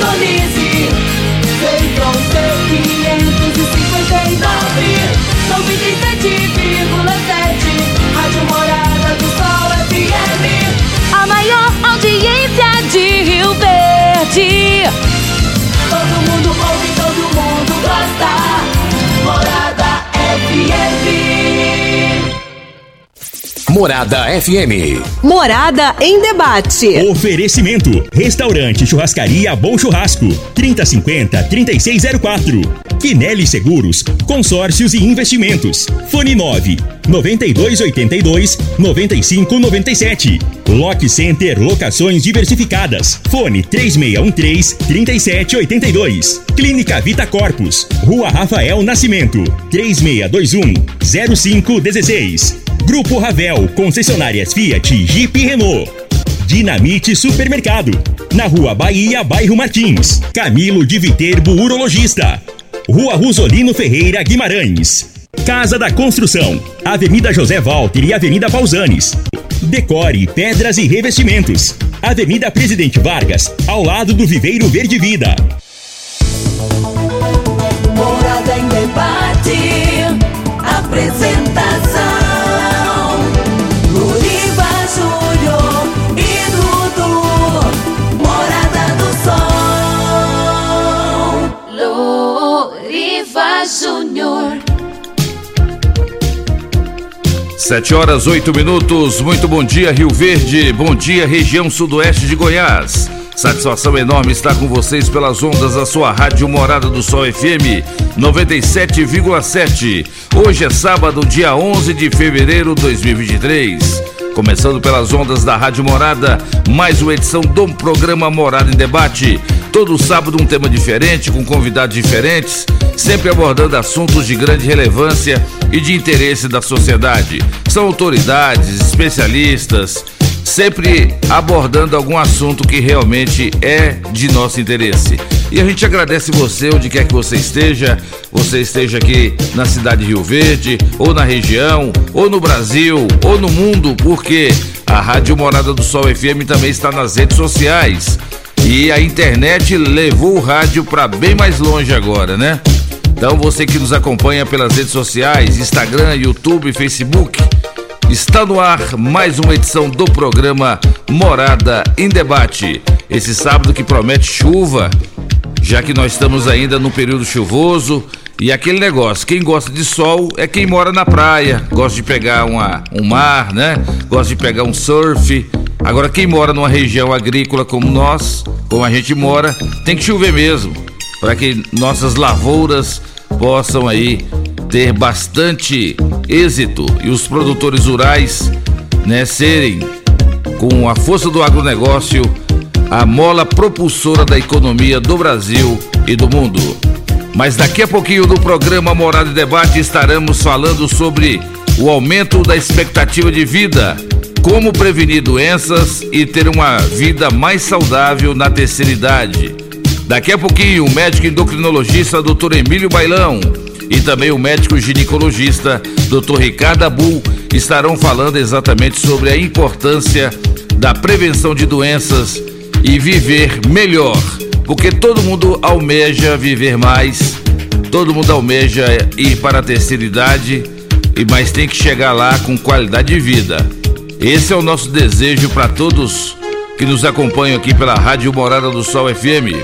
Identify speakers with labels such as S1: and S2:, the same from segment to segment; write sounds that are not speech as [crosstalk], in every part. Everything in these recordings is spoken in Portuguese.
S1: sintonize. Sejam seus 559, 97,3. Morada FM. Morada
S2: em debate.
S3: Oferecimento: Restaurante Churrascaria Bom Churrasco, 3050-3604. Quinelli Seguros, Consórcios e Investimentos. Fone 9 9282 9597. Lock Center Locações Diversificadas. Fone 3613 3782. Clínica Vita Corpus, Rua Rafael Nascimento, 3621 0516. Grupo Ravel, concessionárias Fiat, Jeep e Renault. Dinamite Supermercado, na Rua Bahia, bairro Martins. Camilo de Viterbo, urologista. Rua Rosolino Ferreira Guimarães. Casa da Construção, Avenida José Walter e Avenida Pausanes. Decore, pedras e revestimentos. Avenida Presidente Vargas, ao lado do Viveiro Verde Vida.
S4: Sete horas, oito minutos. Muito bom dia, Rio Verde. Bom dia, região sudoeste de Goiás. Satisfação enorme estar com vocês pelas ondas da sua rádio Morada do Sol FM 97,7. Hoje é sábado, dia 11 de fevereiro de 2023. Começando pelas ondas da Rádio Morada, mais uma edição do programa Morada em Debate. Todo sábado um tema diferente, com convidados diferentes, sempre abordando assuntos de grande relevância e de interesse da sociedade. São autoridades, especialistas, sempre abordando algum assunto que realmente é de nosso interesse. E a gente agradece você, onde quer que você esteja, você esteja aqui na cidade de Rio Verde, ou na região, ou no Brasil, ou no mundo, porque a Rádio Morada do Sol FM também está nas redes sociais. E a internet levou o rádio para bem mais longe agora, né? Então você que nos acompanha pelas redes sociais, Instagram, YouTube, Facebook, Está no ar mais uma edição do programa Morada em Debate. Esse sábado que promete chuva, já que nós estamos ainda no período chuvoso. E aquele negócio, quem gosta de sol é quem mora na praia, gosta de pegar uma, um mar, né? Gosta de pegar um surf. Agora, quem mora numa região agrícola como nós, como a gente mora, tem que chover mesmo, para que nossas lavouras possam aí ter bastante êxito e os produtores rurais, né, serem com a força do agronegócio a mola propulsora da economia do Brasil e do mundo. Mas daqui a pouquinho no programa Morada e Debate estaremos falando sobre o aumento da expectativa de vida, como prevenir doenças e ter uma vida mais saudável na terceira idade. Daqui a pouquinho, o médico endocrinologista Dr. Emílio Bailão e também o médico ginecologista Dr. Ricardo Abu estarão falando exatamente sobre a importância da prevenção de doenças e viver melhor, porque todo mundo almeja viver mais, todo mundo almeja ir para a terceira idade, mas tem que chegar lá com qualidade de vida. Esse é o nosso desejo para todos que nos acompanham aqui pela Rádio Morada do Sol FM.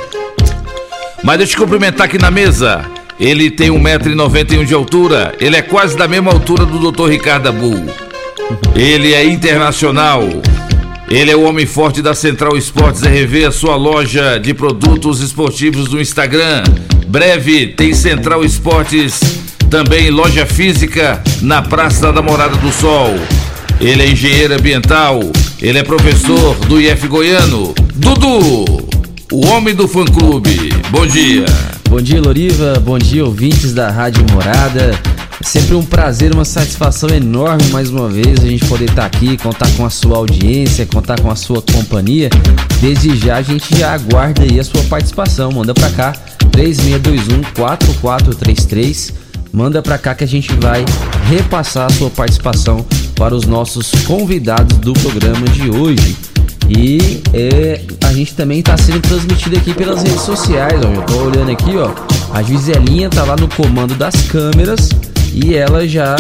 S4: Mas deixa eu te cumprimentar aqui na mesa. Ele tem 1,91m de altura. Ele é quase da mesma altura do Dr. Ricardo Abu. Ele é internacional. Ele é o homem forte da Central Esportes RV, a sua loja de produtos esportivos no Instagram. Breve tem Central Esportes, também loja física na Praça da Morada do Sol. Ele é engenheiro ambiental, ele é professor do IF Goiano. Dudu, o homem do fã clube. Bom dia.
S5: Bom dia, Loriva. Bom dia, ouvintes da Rádio Morada. Sempre um prazer, uma satisfação enorme mais uma vez a gente poder estar aqui, contar com a sua audiência, contar com a sua companhia. Desde já a gente já aguarda aí a sua participação. Manda pra cá 3621 4433. Manda pra cá que a gente vai repassar a sua participação para os nossos convidados do programa de hoje. E é, a gente também está sendo transmitido aqui pelas redes sociais. Ó. Eu tô olhando aqui, ó. A Giselinha tá lá no comando das câmeras e ela já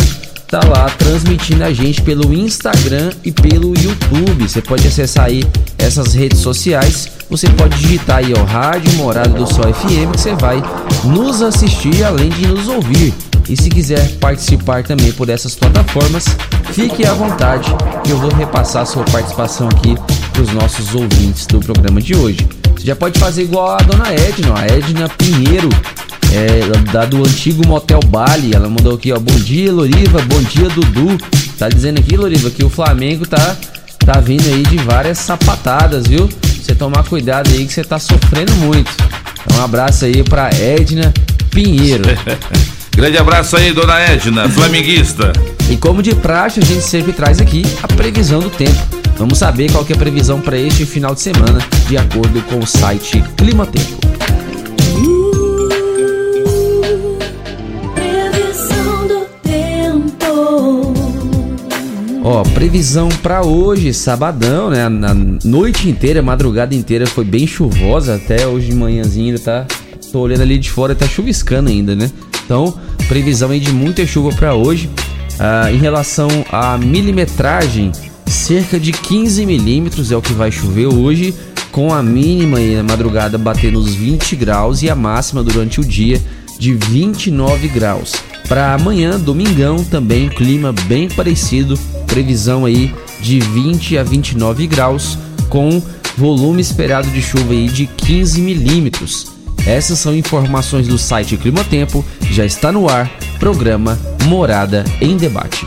S5: tá lá transmitindo a gente pelo Instagram e pelo YouTube. Você pode acessar aí essas redes sociais. Você pode digitar aí, ó, Rádio Morada do Sol FM, que você vai nos assistir além de nos ouvir. E se quiser participar também por essas plataformas, fique à vontade que eu vou repassar a sua participação aqui para os nossos ouvintes do programa de hoje. Você já pode fazer igual a dona Edna, a Edna Pinheiro, é, da do antigo Motel Bali. Ela mandou aqui, ó, bom dia Loriva, bom dia Dudu. Tá dizendo aqui, Loriva, que o Flamengo tá, tá vindo aí de várias sapatadas, viu? Você tomar cuidado aí que você tá sofrendo muito. Então, um abraço aí pra Edna Pinheiro. [laughs]
S4: Grande abraço aí, dona Edna, flamenguista.
S5: E como de praxe, a gente sempre traz aqui a previsão do tempo. Vamos saber qual que é a previsão para este final de semana, de acordo com o site Clima Tempo.
S6: Previsão do tempo.
S5: Ó, previsão para hoje, sabadão, né? Na noite inteira, madrugada inteira foi bem chuvosa, até hoje de manhãzinha ainda tá. Tô olhando ali de fora, tá chuviscando ainda, né? Então, previsão aí de muita chuva para hoje. Ah, em relação à milimetragem, cerca de 15 milímetros é o que vai chover hoje, com a mínima na madrugada batendo os 20 graus e a máxima durante o dia de 29 graus. Para amanhã, domingão, também clima bem parecido, previsão aí de 20 a 29 graus, com volume esperado de chuva aí de 15 milímetros. Essas são informações do site Climatempo, já está no ar, programa Morada em Debate.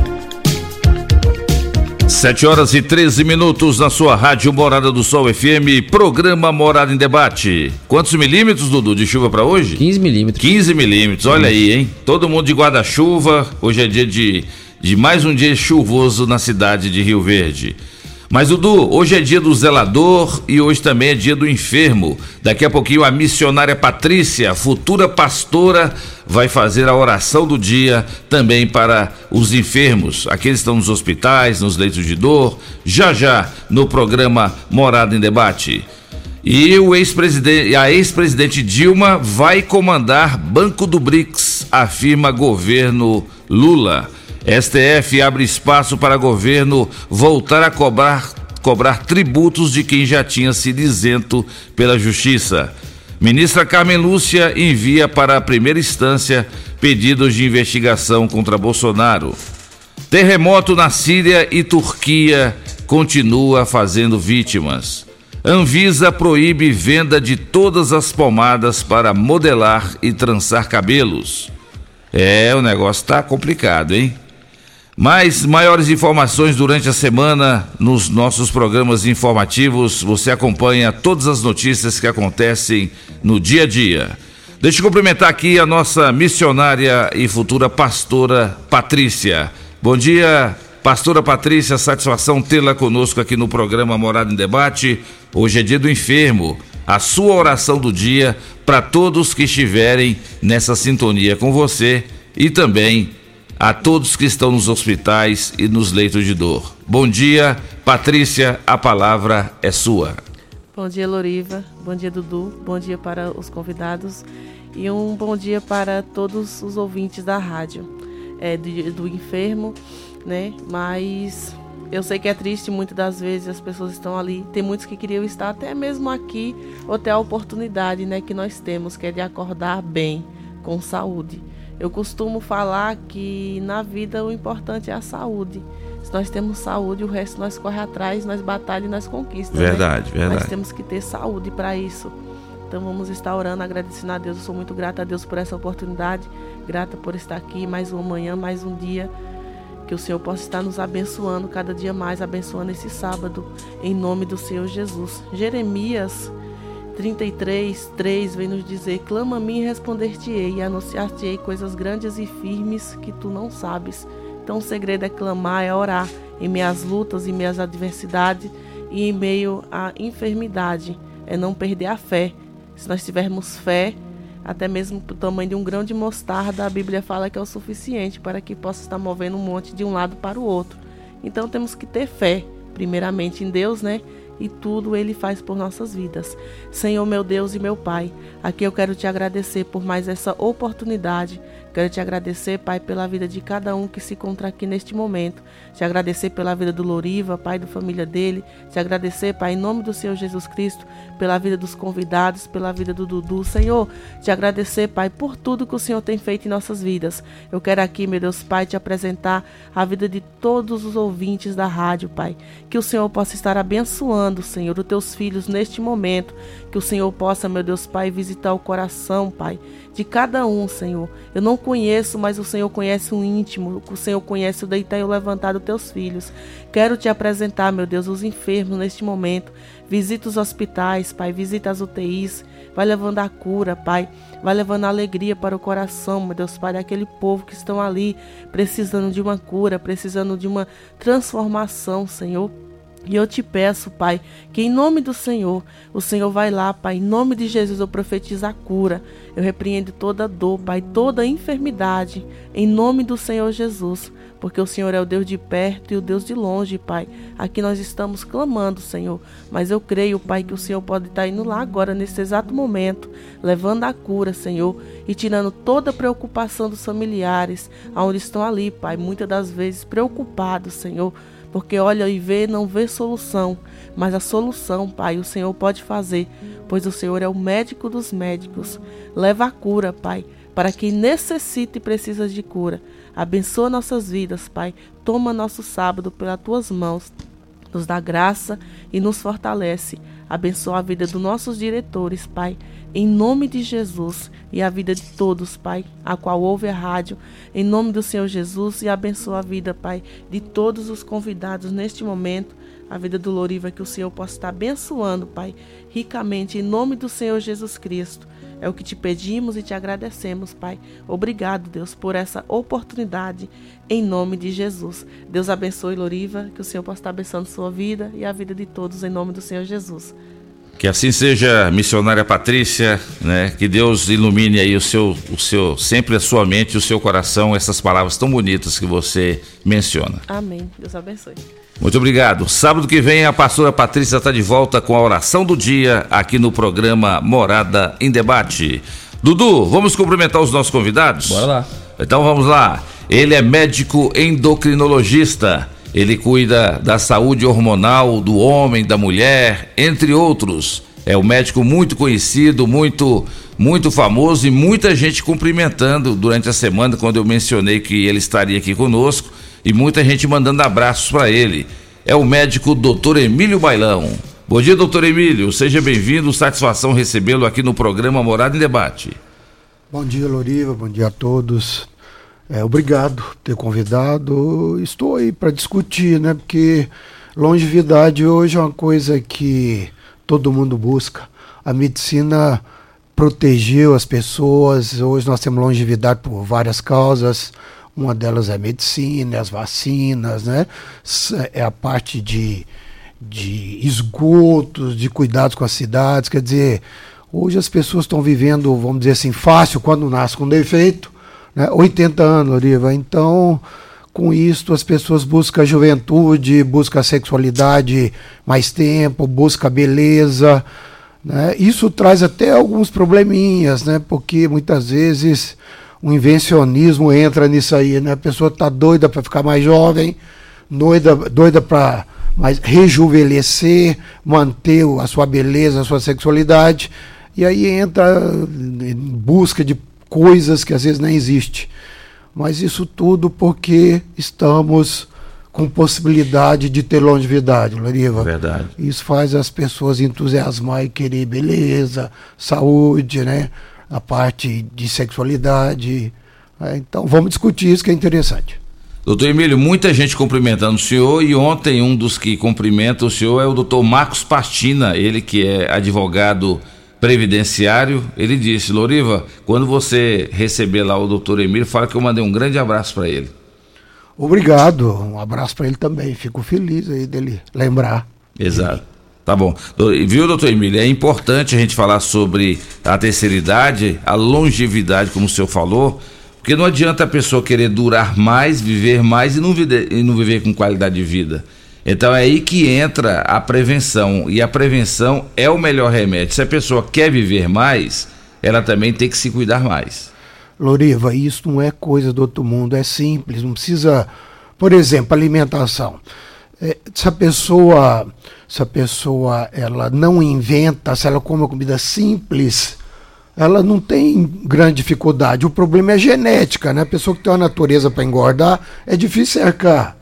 S4: 7 horas e 13 minutos na sua rádio Morada do Sol FM, programa Morada em Debate. Quantos milímetros, Dudu, de chuva para hoje?
S5: 15 milímetros.
S4: 15 milímetros, olha aí, hein? Todo mundo de guarda-chuva. Hoje é dia de, de mais um dia chuvoso na cidade de Rio Verde. Mas, Dudu, hoje é dia do zelador e hoje também é dia do enfermo. Daqui a pouquinho a missionária Patrícia, futura pastora, vai fazer a oração do dia também para os enfermos, aqueles que estão nos hospitais, nos leitos de dor, já já no programa Morada em Debate. E o ex-presidente, a ex-presidente Dilma vai comandar Banco do BRICS, afirma governo Lula. STF abre espaço para governo voltar a cobrar, cobrar tributos de quem já tinha sido isento pela Justiça. Ministra Carmen Lúcia envia para a primeira instância pedidos de investigação contra Bolsonaro. Terremoto na Síria e Turquia continua fazendo vítimas. Anvisa proíbe venda de todas as pomadas para modelar e trançar cabelos. É, o negócio tá complicado, hein? Mais maiores informações durante a semana nos nossos programas informativos. Você acompanha todas as notícias que acontecem no dia a dia. Deixa eu cumprimentar aqui a nossa missionária e futura pastora Patrícia. Bom dia, pastora Patrícia. Satisfação tê-la conosco aqui no programa Morada em Debate. Hoje é dia do enfermo. A sua oração do dia para todos que estiverem nessa sintonia com você e também a todos que estão nos hospitais e nos leitos de dor. Bom dia, Patrícia, a palavra é sua.
S7: Bom dia, Loriva. Bom dia, Dudu. Bom dia para os convidados. E um bom dia para todos os ouvintes da rádio. É, do, do enfermo, né? Mas eu sei que é triste muitas das vezes as pessoas estão ali. Tem muitos que queriam estar até mesmo aqui ou ter a oportunidade, né, que nós temos, que é de acordar bem, com saúde. Eu costumo falar que na vida o importante é a saúde. Se nós temos saúde, o resto nós corre atrás, nós batalha e nós conquistamos.
S4: Verdade,
S7: né?
S4: verdade.
S7: Nós temos que ter saúde para isso. Então vamos estar orando, agradecendo a Deus. Eu sou muito grata a Deus por essa oportunidade, grata por estar aqui mais uma manhã, mais um dia. Que o Senhor possa estar nos abençoando cada dia mais, abençoando esse sábado, em nome do Senhor Jesus. Jeremias 33, 3 vem nos dizer: Clama a mim e responder-te-ei, e anunciar-te-ei coisas grandes e firmes que tu não sabes. Então o segredo é clamar, é orar em minhas lutas, em minhas adversidades e em meio à enfermidade. É não perder a fé. Se nós tivermos fé, até mesmo o tamanho de um grão de mostarda, a Bíblia fala que é o suficiente para que possa estar movendo um monte de um lado para o outro. Então temos que ter fé, primeiramente em Deus, né? E tudo Ele faz por nossas vidas. Senhor, meu Deus e meu Pai, aqui eu quero te agradecer por mais essa oportunidade Quero te agradecer, Pai, pela vida de cada um que se encontra aqui neste momento. Te agradecer pela vida do Loriva, Pai, da família dele. Te agradecer, Pai, em nome do Senhor Jesus Cristo, pela vida dos convidados, pela vida do Dudu. Senhor, te agradecer, Pai, por tudo que o Senhor tem feito em nossas vidas. Eu quero aqui, meu Deus, Pai, te apresentar a vida de todos os ouvintes da rádio, Pai. Que o Senhor possa estar abençoando, Senhor, os teus filhos neste momento. Que o Senhor possa, meu Deus, Pai, visitar o coração, Pai de cada um, Senhor. Eu não conheço, mas o Senhor conhece o íntimo, o Senhor conhece o deitar e o levantar dos teus filhos. Quero te apresentar, meu Deus, os enfermos neste momento. Visita os hospitais, Pai, visita as UTIs, vai levando a cura, Pai. Vai levando a alegria para o coração, meu Deus, Pai, daquele povo que estão ali precisando de uma cura, precisando de uma transformação, Senhor. E eu te peço, Pai, que em nome do Senhor, o Senhor vai lá, Pai, em nome de Jesus eu profetizo a cura. Eu repreendo toda dor, Pai, toda enfermidade, em nome do Senhor Jesus, porque o Senhor é o Deus de perto e o Deus de longe, Pai. Aqui nós estamos clamando, Senhor, mas eu creio, Pai, que o Senhor pode estar indo lá agora, nesse exato momento, levando a cura, Senhor, e tirando toda a preocupação dos familiares, aonde estão ali, Pai, muitas das vezes preocupados, Senhor porque olha e vê, não vê solução, mas a solução, Pai, o Senhor pode fazer, pois o Senhor é o médico dos médicos. Leva a cura, Pai, para quem necessita e precisa de cura. Abençoa nossas vidas, Pai. Toma nosso sábado pelas tuas mãos. Nos dá graça e nos fortalece. Abençoa a vida dos nossos diretores, Pai em nome de Jesus e a vida de todos, Pai, a qual ouve a rádio, em nome do Senhor Jesus e abençoa a vida, Pai, de todos os convidados neste momento, a vida do Loriva, que o Senhor possa estar abençoando, Pai, ricamente, em nome do Senhor Jesus Cristo. É o que te pedimos e te agradecemos, Pai. Obrigado, Deus, por essa oportunidade, em nome de Jesus. Deus abençoe, Loriva, que o Senhor possa estar abençoando sua vida e a vida de todos, em nome do Senhor Jesus.
S4: Que assim seja, missionária Patrícia, né? Que Deus ilumine aí o seu, o seu, sempre a sua mente e o seu coração, essas palavras tão bonitas que você menciona.
S7: Amém. Deus abençoe.
S4: Muito obrigado. Sábado que vem a pastora Patrícia está de volta com a oração do dia aqui no programa Morada em Debate. Dudu, vamos cumprimentar os nossos convidados?
S5: Bora lá.
S4: Então vamos lá. Ele é médico endocrinologista ele cuida da saúde hormonal do homem, da mulher, entre outros. É um médico muito conhecido, muito muito famoso e muita gente cumprimentando durante a semana quando eu mencionei que ele estaria aqui conosco e muita gente mandando abraços para ele. É o médico Dr. Emílio Bailão. Bom dia, doutor Emílio. Seja bem-vindo. Satisfação recebê-lo aqui no programa Morada em Debate.
S8: Bom dia, Loriva. Bom dia a todos. É, obrigado por ter convidado. Estou aí para discutir, né? Porque longevidade hoje é uma coisa que todo mundo busca. A medicina protegeu as pessoas. Hoje nós temos longevidade por várias causas. Uma delas é a medicina, as vacinas, né? É a parte de, de esgotos, de cuidados com as cidades. Quer dizer, hoje as pessoas estão vivendo, vamos dizer assim, fácil quando nasce com defeito né? 80 anos, Loriva. Então, com isso, as pessoas buscam a juventude, buscam a sexualidade mais tempo, buscam a beleza. Né? Isso traz até alguns probleminhas, né? porque muitas vezes o invencionismo entra nisso aí. Né? A pessoa está doida para ficar mais jovem, doida, doida para mais rejuvenescer, manter a sua beleza, a sua sexualidade. E aí entra em busca de coisas que às vezes nem existem. Mas isso tudo porque estamos com possibilidade de ter longevidade, Loriva.
S4: Verdade.
S8: Isso faz as pessoas entusiasmar e querer beleza, saúde, né? A parte de sexualidade. É, então vamos discutir isso que é interessante.
S4: Doutor Emílio, muita gente cumprimentando o senhor e ontem um dos que cumprimenta o senhor é o doutor Marcos Pastina, ele que é advogado previdenciário, ele disse: Loriva, quando você receber lá o doutor Emílio, fala que eu mandei um grande abraço para ele.
S8: Obrigado, um abraço para ele também. Fico feliz aí dele lembrar.
S4: Exato. Tá bom. Viu, doutor Emílio? É importante a gente falar sobre a terceira idade, a longevidade, como o senhor falou, porque não adianta a pessoa querer durar mais, viver mais e não viver, e não viver com qualidade de vida. Então é aí que entra a prevenção. E a prevenção é o melhor remédio. Se a pessoa quer viver mais, ela também tem que se cuidar mais.
S8: Loriva, isso não é coisa do outro mundo, é simples, não precisa. Por exemplo, alimentação. É, se a pessoa, se a pessoa ela não inventa, se ela come uma comida simples, ela não tem grande dificuldade. O problema é genética, né? A pessoa que tem uma natureza para engordar é difícil cercar.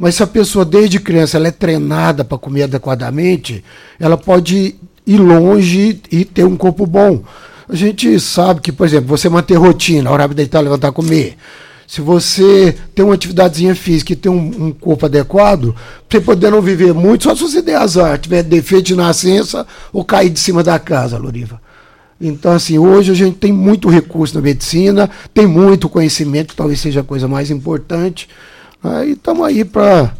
S8: Mas se a pessoa desde criança ela é treinada para comer adequadamente, ela pode ir longe e ter um corpo bom. A gente sabe que, por exemplo, você manter rotina, hora de deitar, levantar, comer. Se você tem uma atividadezinha física e tem um, um, corpo adequado, você poder não viver muito, só se você der azar, tiver defeito de nascença ou cair de cima da casa, Loriva. Então, assim, hoje a gente tem muito recurso na medicina, tem muito conhecimento, que talvez seja a coisa mais importante. Aí estamos aí para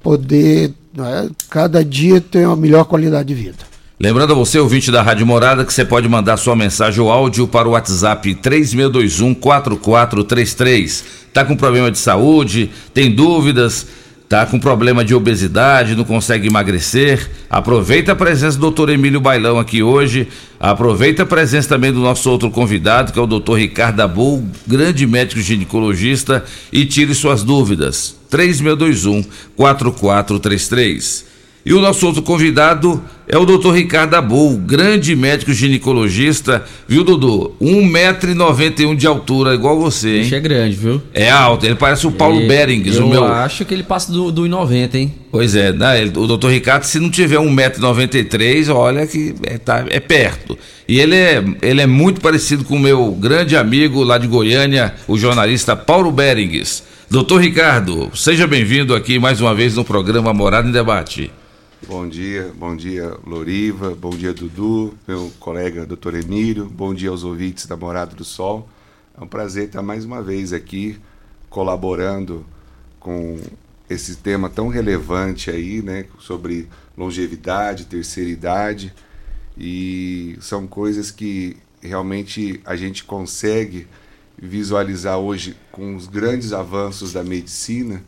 S8: poder né, cada dia ter uma melhor qualidade de vida.
S4: Lembrando a você, ouvinte da Rádio Morada, que você pode mandar sua mensagem ou áudio para o WhatsApp 3621 4433. Tá com problema de saúde, tem dúvidas, tá com problema de obesidade, não consegue emagrecer, aproveita a presença do doutor Emílio Bailão aqui hoje, aproveita a presença também do nosso outro convidado, que é o doutor Ricardo Abul, grande médico ginecologista, e tire suas dúvidas. 3621 4433. E o nosso outro convidado é o doutor Ricardo Abul, grande médico ginecologista, viu, Dudu? 1,91m de altura, igual você, hein?
S5: Isso é grande, viu?
S4: É alto, ele parece o Paulo
S5: E-
S4: Berengues,
S5: eu
S4: o meu.
S5: acho que ele passa do, do 1,90, hein?
S4: Pois é, né? O doutor Ricardo, se não tiver 1,93m, olha que é, tá, é perto. E ele é, ele é muito parecido com o meu grande amigo lá de Goiânia, o jornalista Paulo Berengues. Doutor Ricardo, seja bem-vindo aqui mais uma vez no programa Morada em Debate.
S9: Bom dia, bom dia Loriva, bom dia Dudu, meu colega Dr. Emílio, bom dia aos ouvintes da Morada do Sol. É um prazer estar mais uma vez aqui colaborando com esse tema tão relevante aí, né, sobre longevidade, terceira idade, e são coisas que realmente a gente consegue visualizar hoje com os grandes avanços da medicina,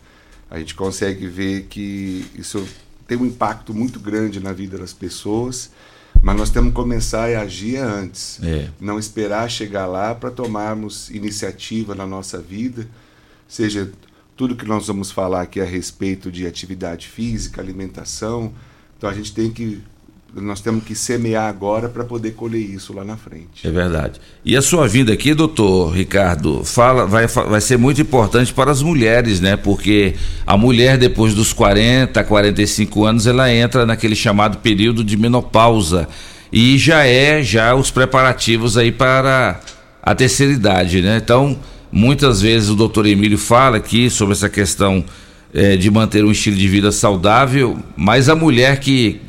S9: a gente consegue ver que isso tem um impacto muito grande na vida das pessoas, mas nós temos que começar a agir antes.
S4: É.
S9: Não esperar chegar lá para tomarmos iniciativa na nossa vida, seja tudo que nós vamos falar aqui a respeito de atividade física, alimentação. Então a gente tem que nós temos que semear agora para poder colher isso lá na frente.
S4: É verdade. E a sua vinda aqui, doutor Ricardo, fala, vai, vai ser muito importante para as mulheres, né? Porque a mulher, depois dos 40, 45 anos, ela entra naquele chamado período de menopausa. E já é já os preparativos aí para a terceira idade, né? Então, muitas vezes o doutor Emílio fala aqui sobre essa questão eh, de manter um estilo de vida saudável, mas a mulher que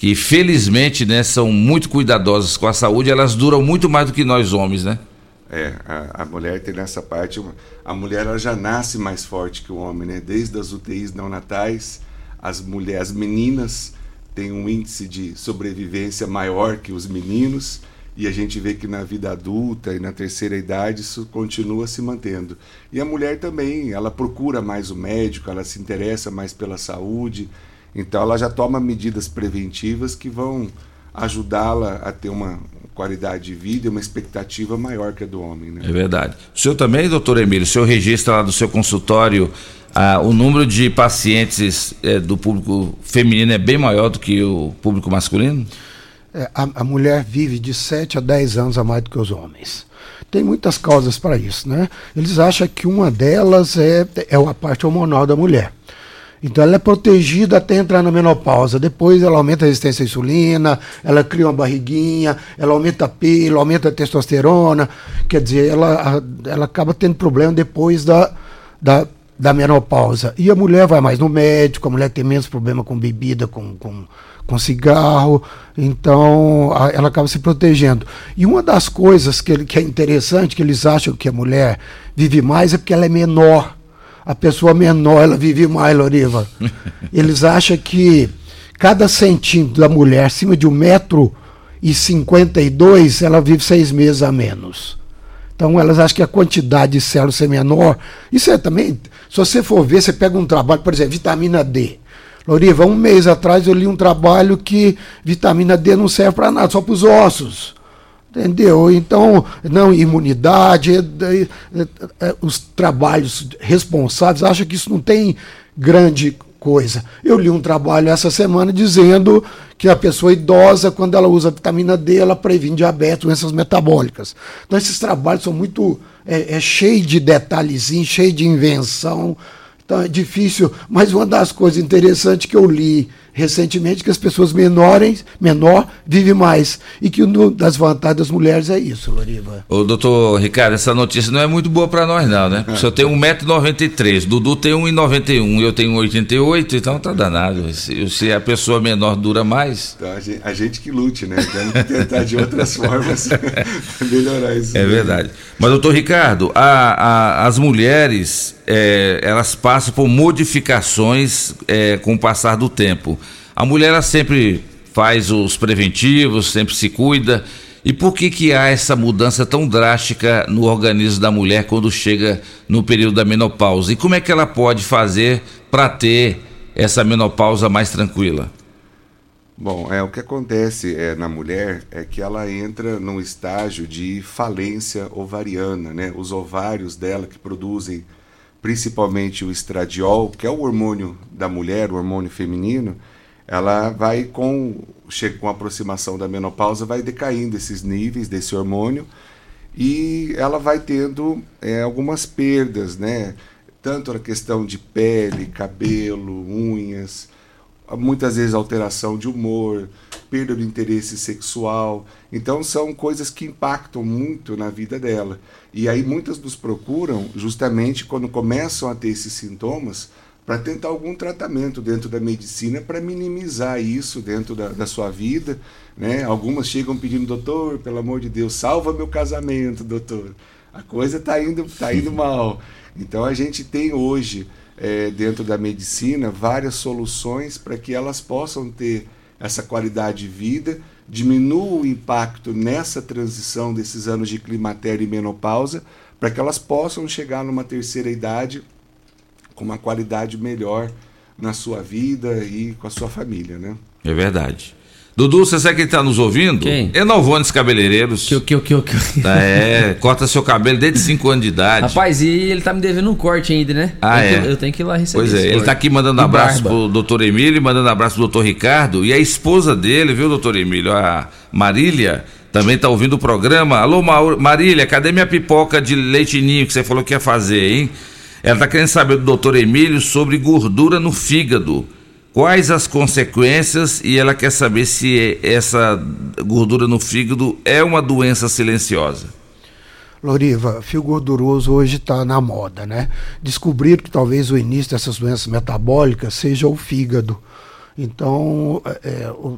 S4: que felizmente né, são muito cuidadosas com a saúde, elas duram muito mais do que nós homens, né?
S9: É, a, a mulher tem nessa parte, a mulher ela já nasce mais forte que o homem, né? Desde as UTIs neonatais, as mulheres, as meninas têm um índice de sobrevivência maior que os meninos, e a gente vê que na vida adulta e na terceira idade isso continua se mantendo. E a mulher também, ela procura mais o médico, ela se interessa mais pela saúde, então ela já toma medidas preventivas que vão ajudá-la a ter uma qualidade de vida e uma expectativa maior que a do homem. Né?
S4: É verdade. O senhor também, doutor Emílio, o senhor registra lá do seu consultório ah, o número de pacientes eh, do público feminino é bem maior do que o público masculino?
S8: É, a, a mulher vive de 7 a 10 anos a mais do que os homens. Tem muitas causas para isso, né? Eles acham que uma delas é, é a parte hormonal da mulher. Então ela é protegida até entrar na menopausa. Depois ela aumenta a resistência à insulina, ela cria uma barriguinha, ela aumenta a pelo, aumenta a testosterona. Quer dizer, ela, ela acaba tendo problema depois da, da, da menopausa. E a mulher vai mais no médico, a mulher tem menos problema com bebida, com, com, com cigarro, então a, ela acaba se protegendo. E uma das coisas que, que é interessante, que eles acham que a mulher vive mais, é porque ela é menor. A pessoa menor, ela vive mais, Loriva. [laughs] Eles acham que cada centímetro da mulher acima de um metro e cinquenta e dois, ela vive seis meses a menos. Então elas acham que a quantidade de células é menor. Isso é também, se você for ver, você pega um trabalho, por exemplo, vitamina D. Loriva, um mês atrás eu li um trabalho que vitamina D não serve para nada, só para os ossos. Entendeu? Então, não, imunidade, é, é, os trabalhos responsáveis acham que isso não tem grande coisa. Eu li um trabalho essa semana dizendo que a pessoa idosa, quando ela usa vitamina D, ela previne diabetes, doenças metabólicas. Então, esses trabalhos são muito. é, é cheio de detalhezinhos, cheio de invenção. Então, é difícil. Mas uma das coisas interessantes que eu li recentemente que as pessoas menores, menor vivem mais. E que uma das vantagens das mulheres é isso, Loriva.
S4: Ô, doutor Ricardo, essa notícia não é muito boa para nós, não, né? [laughs] Se eu tenho 1,93m, Dudu tem 1,91m, eu tenho 1,88m, então tá danado. Se, se, a pessoa menor dura mais.
S9: Então, a, gente, a gente que lute, né? Temos que tentar de outras [laughs] formas [laughs] melhorar isso.
S4: É verdade. Mas, doutor Ricardo, a, a, as mulheres, é, elas passam por modificações é, com o passar do tempo. A mulher ela sempre faz os preventivos, sempre se cuida. E por que que há essa mudança tão drástica no organismo da mulher quando chega no período da menopausa? E como é que ela pode fazer para ter essa menopausa mais tranquila?
S9: Bom, é o que acontece é, na mulher é que ela entra num estágio de falência ovariana, né? Os ovários dela que produzem principalmente o estradiol, que é o hormônio da mulher, o hormônio feminino, ela vai com chega com a aproximação da menopausa vai decaindo esses níveis desse hormônio e ela vai tendo é, algumas perdas, né? Tanto a questão de pele, cabelo, unhas, muitas vezes alteração de humor, perda do interesse sexual. Então são coisas que impactam muito na vida dela. E aí muitas nos procuram justamente quando começam a ter esses sintomas para tentar algum tratamento dentro da medicina para minimizar isso dentro da, da, sua vida. Né? Algumas chegam pedindo, doutor, pelo amor de Deus, salva meu casamento, doutor. A coisa está indo, tá indo [laughs] mal. Então a gente tem hoje, é, dentro da medicina, várias soluções para que elas possam ter essa qualidade de vida, diminua o impacto nessa transição desses anos de climatério e menopausa, para que elas possam chegar numa terceira idade com uma qualidade melhor na sua vida e com a sua família, né?
S4: É verdade. Dudu, você sabe quem está nos ouvindo?
S5: Quem?
S4: Enalvones Cabeleireiros.
S5: Que, que, que, que...
S4: É, corta seu cabelo desde 5 anos de idade.
S5: Rapaz, e ele tá me devendo um corte ainda, né?
S4: Ah,
S5: eu,
S4: é?
S5: Eu tenho que ir lá receber
S4: Pois é, ele
S5: corte.
S4: tá aqui mandando
S5: E
S4: abraço
S5: barba.
S4: pro doutor Emílio, mandando abraço pro doutor Ricardo e a esposa dele, viu, doutor Emílio? A Marília também tá ouvindo o programa. Alô, Maur- Marília, cadê minha pipoca de leitinho que você falou que ia fazer, hein? Ela tá querendo saber do doutor Emílio sobre gordura no fígado. Quais as consequências e ela quer saber se essa gordura no fígado é uma doença silenciosa.
S8: Loriva, fio gorduroso hoje está na moda, né? Descobriram que talvez o início dessas doenças metabólicas seja o fígado. Então,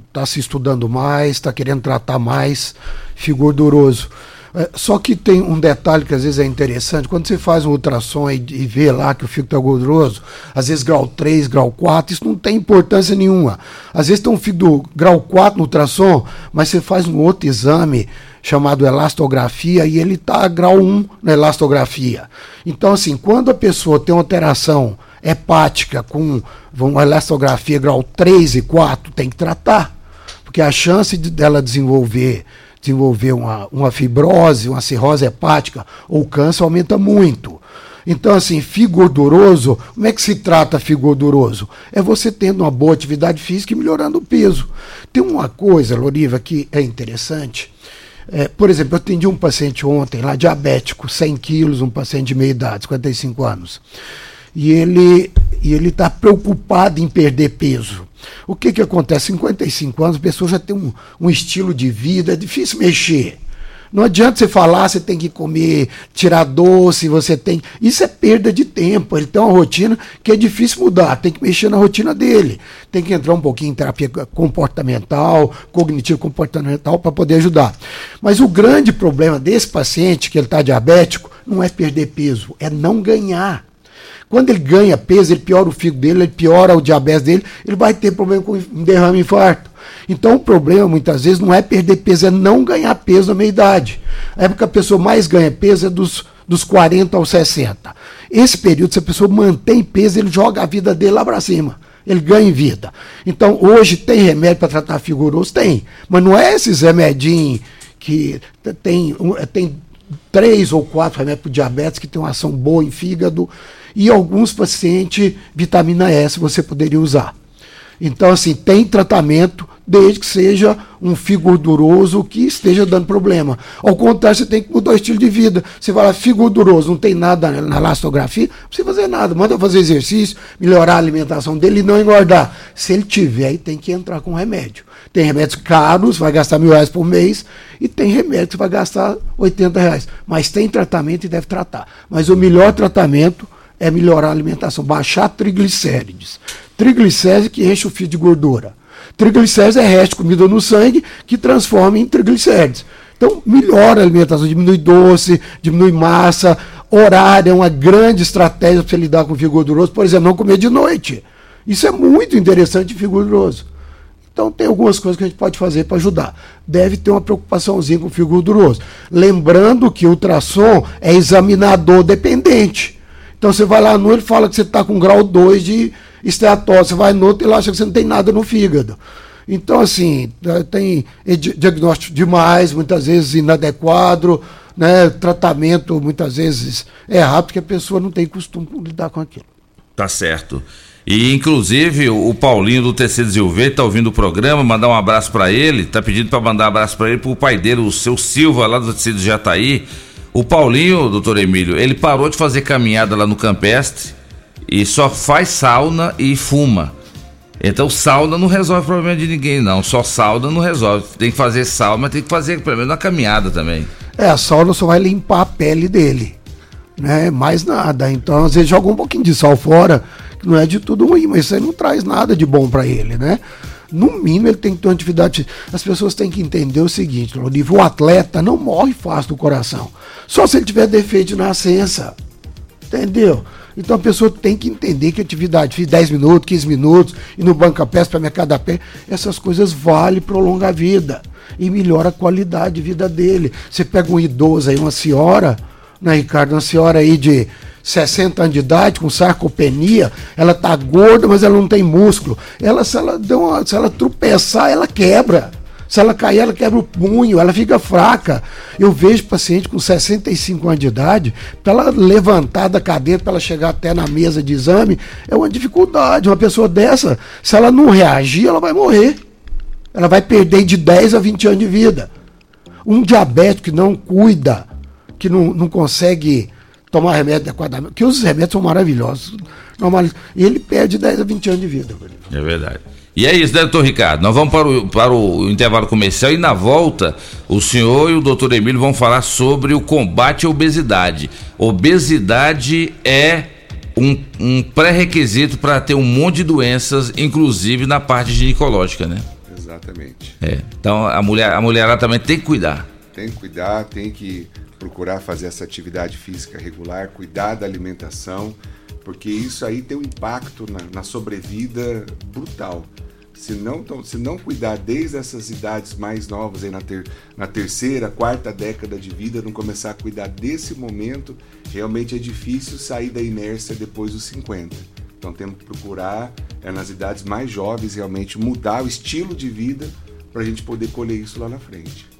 S8: está se estudando mais, está querendo tratar mais fio gorduroso. É, só que tem um detalhe que às vezes é interessante, quando você faz um ultrassom e, e vê lá que o fígado está gorduroso, às vezes grau 3, grau 4, isso não tem importância nenhuma. Às vezes tem um fígado grau 4 no ultrassom, mas você faz um outro exame chamado elastografia e ele está grau 1 na elastografia. Então, assim, quando a pessoa tem uma alteração hepática com uma elastografia grau 3 e 4, tem que tratar. Porque a chance de, dela desenvolver desenvolver uma, uma fibrose, uma cirrose hepática ou câncer aumenta muito. Então, assim, fio gorduroso, como é que se trata fio gorduroso? É você tendo uma boa atividade física e melhorando o peso. Tem uma coisa, Loriva, que é interessante. É, por exemplo, eu atendi um paciente ontem lá, diabético, 100 quilos, um paciente de meia idade, 55 anos. E ele e ele está preocupado em perder peso. O que, que acontece? 55 anos, a pessoa já tem um, um estilo de vida, é difícil mexer. Não adianta você falar, você tem que comer, tirar doce, você tem. Isso é perda de tempo. Ele tem uma rotina que é difícil mudar, tem que mexer na rotina dele. Tem que entrar um pouquinho em terapia comportamental, cognitivo comportamental, para poder ajudar. Mas o grande problema desse paciente, que ele está diabético, não é perder peso, é não ganhar. Quando ele ganha peso, ele piora o fígado dele, ele piora o diabetes dele, ele vai ter problema com derrame e infarto. Então o problema muitas vezes não é perder peso, é não ganhar peso na meia idade. A época que a pessoa mais ganha peso é dos, dos 40 aos 60. Esse período, se a pessoa mantém peso, ele joga a vida dele lá para cima. Ele ganha em vida. Então hoje tem remédio para tratar figuroso? Tem. Mas não é esses remedinhos que tem, tem três ou quatro remédios para diabetes que tem uma ação boa em fígado e alguns pacientes vitamina S você poderia usar. Então, assim, tem tratamento desde que seja um fio que esteja dando problema. Ao contrário, você tem que mudar o estilo de vida. Você lá, fio gorduroso, não tem nada na elastografia, não precisa fazer nada. Manda fazer exercício, melhorar a alimentação dele e não engordar. Se ele tiver, aí tem que entrar com remédio. Tem remédios caros, vai gastar mil reais por mês, e tem remédio que vai gastar 80 reais. Mas tem tratamento e deve tratar. Mas o melhor tratamento é melhorar a alimentação, baixar triglicérides. Triglicérides que enche o fio de gordura. Triglicérides é resto de comida no sangue que transforma em triglicérides. Então, melhora a alimentação, diminui doce, diminui massa. Horário é uma grande estratégia para você lidar com fio gorduroso. Por exemplo, não comer de noite. Isso é muito interessante em fio gorduroso. Então, tem algumas coisas que a gente pode fazer para ajudar. Deve ter uma preocupaçãozinha com o fio gorduroso. Lembrando que o ultrassom é examinador dependente. Então você vai lá no ele fala que você está com grau 2 de esteatose. Você vai no outro e ele acha que você não tem nada no fígado. Então, assim, eh, tem diagnóstico demais, muitas vezes inadequado, né? tratamento muitas vezes errado, porque a pessoa não tem costume de lidar com aquilo.
S4: Tá certo. E inclusive o Paulinho do TC Desenvolver está ouvindo o programa, mandar um abraço para ele, tá pedindo para mandar um abraço para ele para o pai dele, o seu Silva lá do TC de Jataí o Paulinho, doutor Emílio, ele parou de fazer caminhada lá no Campestre e só faz sauna e fuma. Então sauna não resolve o problema de ninguém, não. Só sauna não resolve. Tem que fazer sauna, mas tem que fazer pelo menos uma caminhada também.
S8: É, a sauna só vai limpar a pele dele. Né? Mais nada. Então, às vezes joga um pouquinho de sal fora, que não é de tudo ruim, mas isso aí não traz nada de bom para ele, né? No mínimo ele tem que ter uma atividade. As pessoas têm que entender o seguinte, Loriva, o atleta não morre fácil do coração. Só se ele tiver defeito de nascença. Entendeu? Então a pessoa tem que entender que atividade, fiz 10 minutos, 15 minutos, e no banco a pé, para mercado a pé, essas coisas valem prolongar a vida e melhora a qualidade de vida dele. Você pega um idoso aí, uma senhora, né, Ricardo, uma senhora aí de 60 anos de idade, com sarcopenia, ela tá gorda, mas ela não tem músculo. Ela, se ela, deu uma, se ela tropeçar, ela quebra. Se ela cair, ela quebra o punho, ela fica fraca. Eu vejo paciente com 65 anos de idade, para ela levantar da cadeira, para ela chegar até na mesa de exame, é uma dificuldade. Uma pessoa dessa, se ela não reagir, ela vai morrer. Ela vai perder de 10 a 20 anos de vida. Um diabético que não cuida, que não, não consegue tomar remédio adequadamente, que os remédios são maravilhosos. E ele perde 10 a 20 anos de vida.
S4: É verdade. E é isso, né, doutor Ricardo? Nós vamos para o, para o intervalo comercial e na volta o senhor e o doutor Emílio vão falar sobre o combate à obesidade. Obesidade é um, um pré-requisito para ter um monte de doenças, inclusive na parte ginecológica, né?
S9: Exatamente.
S4: É. Então a mulher, a mulherada também tem que cuidar.
S9: Tem que cuidar, tem que procurar fazer essa atividade física regular, cuidar da alimentação, porque isso aí tem um impacto na, na sobrevida brutal. Se não, se não cuidar desde essas idades mais novas, aí na, ter, na terceira, quarta década de vida, não começar a cuidar desse momento, realmente é difícil sair da inércia depois dos 50. Então temos que procurar, é, nas idades mais jovens, realmente mudar o estilo de vida para a gente poder colher isso lá na frente.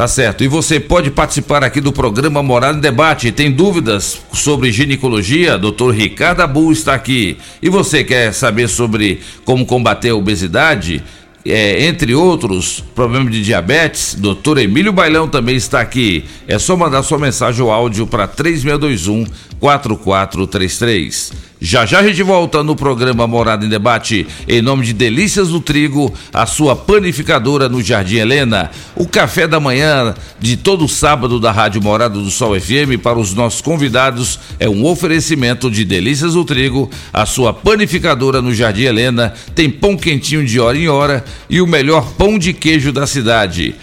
S4: Tá certo. E você pode participar aqui do programa Morada em Debate. Tem dúvidas sobre ginecologia? Dr. Ricardo Abu está aqui. E você quer saber sobre como combater a obesidade? É, entre outros problemas de diabetes, doutor Emílio Bailão também está aqui. É só mandar sua mensagem ou áudio para 3621 4433. Já já a gente volta no programa Morada em Debate, em nome de Delícias do Trigo, a sua panificadora no Jardim Helena. O café da manhã de todo sábado da Rádio Morada do Sol FM para os nossos convidados é um oferecimento de Delícias do Trigo, a sua panificadora no Jardim Helena. Tem pão quentinho de hora em hora e o melhor pão de queijo da cidade.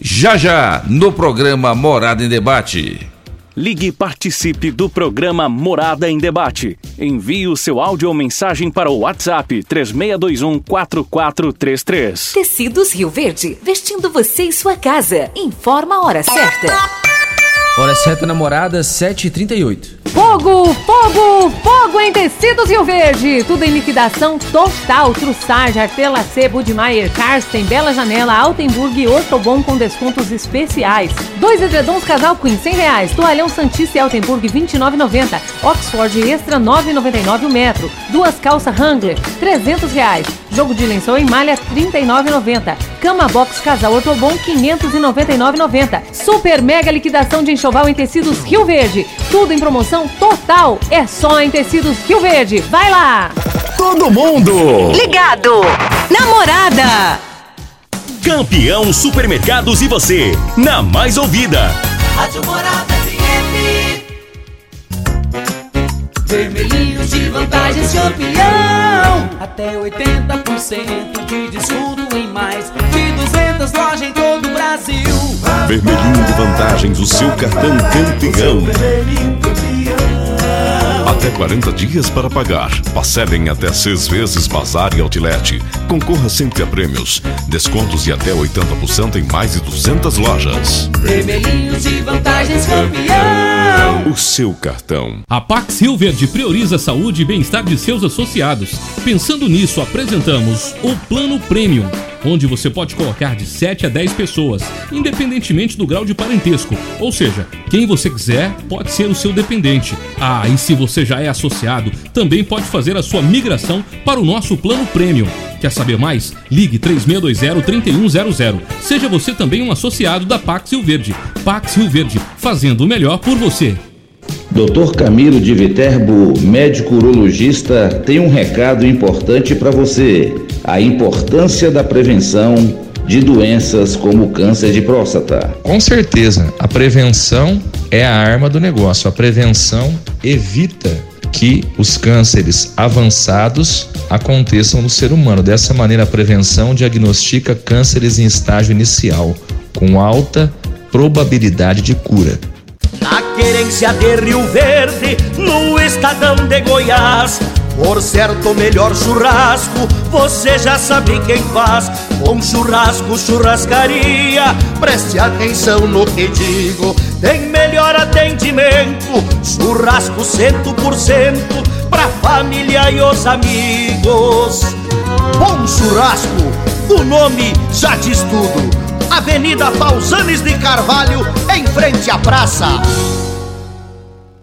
S4: Já já, no programa Morada em Debate.
S3: Ligue e participe do programa Morada em Debate. Envie o seu áudio ou mensagem para o WhatsApp 3621 4433.
S10: Tecidos Rio Verde, vestindo você e sua casa. Informa a hora certa.
S5: Hora certa, namorada, 7h38.
S11: Fogo, fogo, fogo em tecidos Rio Verde. Tudo em liquidação total. Trussage, Artelacê, Budmeier, Karsten, Bela Janela, Altenburg e Ortobon com descontos especiais. Dois edredons casal Queen, 100 reais. Toalhão Santista e Altenburg, 29,90. Oxford Extra, 9,99 o metro. Duas calças Wrangler, 300 reais. Jogo de lençol em malha, 39,90. Cama Box Casal Ortobon, 599,90. Super mega liquidação de enxoval em tecidos Rio Verde. Tudo em promoção total. É só em tecidos Rio Verde. Vai lá!
S12: Todo mundo!
S13: Ligado! Namorada!
S12: Campeão Supermercados e você, na mais ouvida.
S1: Rádio Morada FM. Vermelhinho de vantagens campeão. Até 80% de desconto em mais de 200 lojas em todo o Brasil.
S12: Vermelhinho de vantagens, o seu cartão campeão. Até 40 dias para pagar. Parcelem até seis vezes Bazar e Outlet. Concorra sempre a prêmios. Descontos de até 80% em mais de 200 lojas.
S1: Vermelhinho de vantagens campeão.
S12: O seu cartão.
S14: A Pax Rio Verde prioriza a saúde e bem-estar de seus associados. Pensando nisso, apresentamos o Plano Premium, onde você pode colocar de 7 a 10 pessoas, independentemente do grau de parentesco. Ou seja, quem você quiser pode ser o seu dependente. Ah, e se você já é associado, também pode fazer a sua migração para o nosso Plano Premium. Quer saber mais? Ligue 3620-3100. Seja você também um associado da Pax Rio Verde. Pax Rio Verde, fazendo o melhor por você.
S15: Dr. Camilo de Viterbo, médico urologista, tem um recado importante para você: a importância da prevenção de doenças como o câncer de próstata.
S16: Com certeza, a prevenção é a arma do negócio. A prevenção evita que os cânceres avançados aconteçam no ser humano. Dessa maneira, a prevenção diagnostica cânceres em estágio inicial, com alta probabilidade de cura.
S6: Na querência de Rio Verde, no estadão de Goiás. Por certo, melhor churrasco, você já sabe quem faz. Bom churrasco, churrascaria, preste atenção no que digo. Tem melhor atendimento, churrasco cento por cento, pra família e os amigos. Bom churrasco, o nome já diz tudo. Avenida Pausanes de Carvalho, em frente à praça.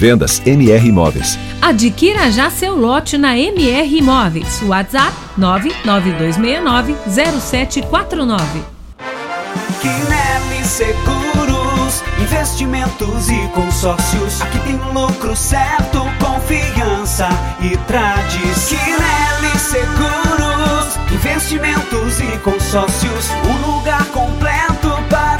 S17: Vendas MR Imóveis.
S18: Adquira já seu lote na MR Imóveis. WhatsApp 992690749.
S1: Quinelli Seguros, investimentos e consórcios. Aqui tem lucro certo, confiança e tradição. Quinelli Seguros, investimentos e consórcios. Um lugar completo para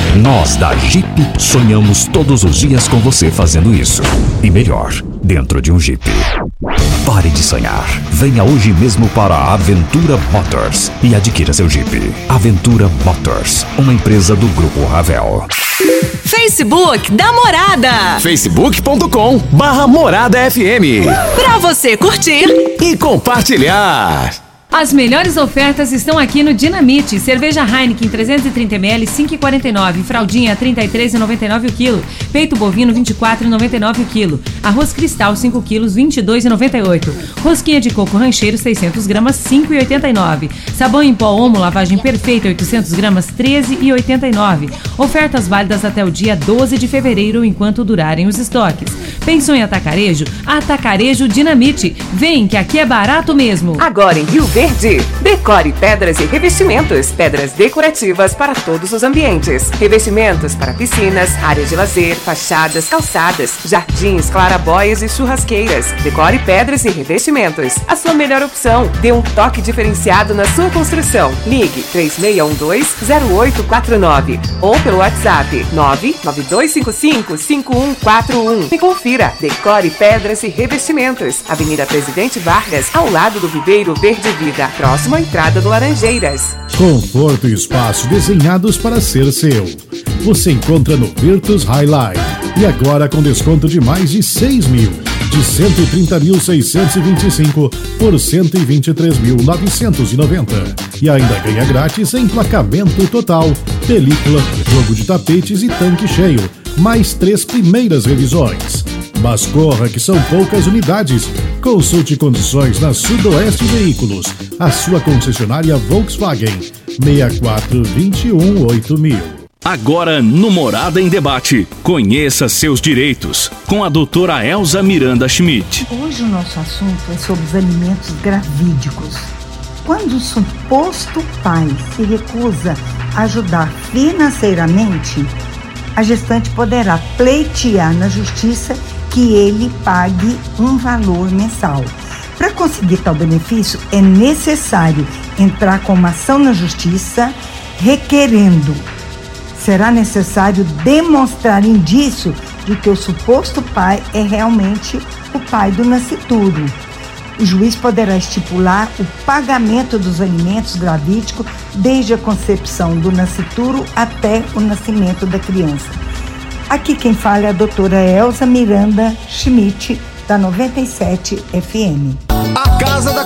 S19: Nós da Jeep sonhamos todos os dias com você fazendo isso. E melhor, dentro de um Jeep. Pare de sonhar. Venha hoje mesmo para a Aventura Motors e adquira seu Jeep. Aventura Motors, uma empresa do Grupo Ravel.
S10: Facebook da Morada.
S20: facebook.com barra Morada FM.
S10: Pra você curtir
S20: e compartilhar.
S11: As melhores ofertas estão aqui no Dinamite. Cerveja Heineken 330ml 5,49. Fraldinha 33,99 o quilo. Peito bovino 24,99 o quilo. Arroz cristal 5 quilos 22,98. Rosquinha de coco rancheiro 600 gramas 5,89. Sabão em pó Omo lavagem perfeita 800 gramas 13,89. Ofertas válidas até o dia 12 de fevereiro enquanto durarem os estoques. Pensou em atacarejo? Atacarejo Dinamite. Vem que aqui é barato mesmo.
S21: Agora em Rio Verde, decore pedras e revestimentos, pedras decorativas para todos os ambientes, revestimentos para piscinas, áreas de lazer, fachadas, calçadas, jardins, clarabóias e churrasqueiras. Decore pedras e revestimentos. A sua melhor opção. Dê um toque diferenciado na sua construção. Ligue 3612-0849 ou pelo WhatsApp 99255-5141 e confira. Decore pedras e revestimentos. Avenida Presidente Vargas, ao lado do Viveiro Verde Vida, próxima à entrada do Laranjeiras.
S22: Conforto e espaço desenhados para ser seu. Você encontra no Virtus Highlight. E agora com desconto de mais de 6 mil. De 130.625 por 123.990. E ainda ganha grátis emplacamento total, película, jogo de tapetes e tanque cheio. Mais três primeiras revisões. Mas corra que são poucas unidades. Consulte condições na Sudoeste Veículos, a sua concessionária Volkswagen. 6421 8000.
S3: Agora no Morada em Debate, conheça seus direitos com a doutora Elza Miranda Schmidt.
S23: Hoje o nosso assunto é sobre os alimentos gravídicos. Quando o suposto pai se recusa a ajudar financeiramente, a gestante poderá pleitear na justiça que ele pague um valor mensal. Para conseguir tal benefício, é necessário entrar com uma ação na justiça requerendo. Será necessário demonstrar indício de que o suposto pai é realmente o pai do nascituro. O juiz poderá estipular o pagamento dos alimentos gravídicos desde a concepção do nascituro até o nascimento da criança. Aqui quem fala é a doutora Elza Miranda Schmidt, da 97 FM.
S24: A Casa da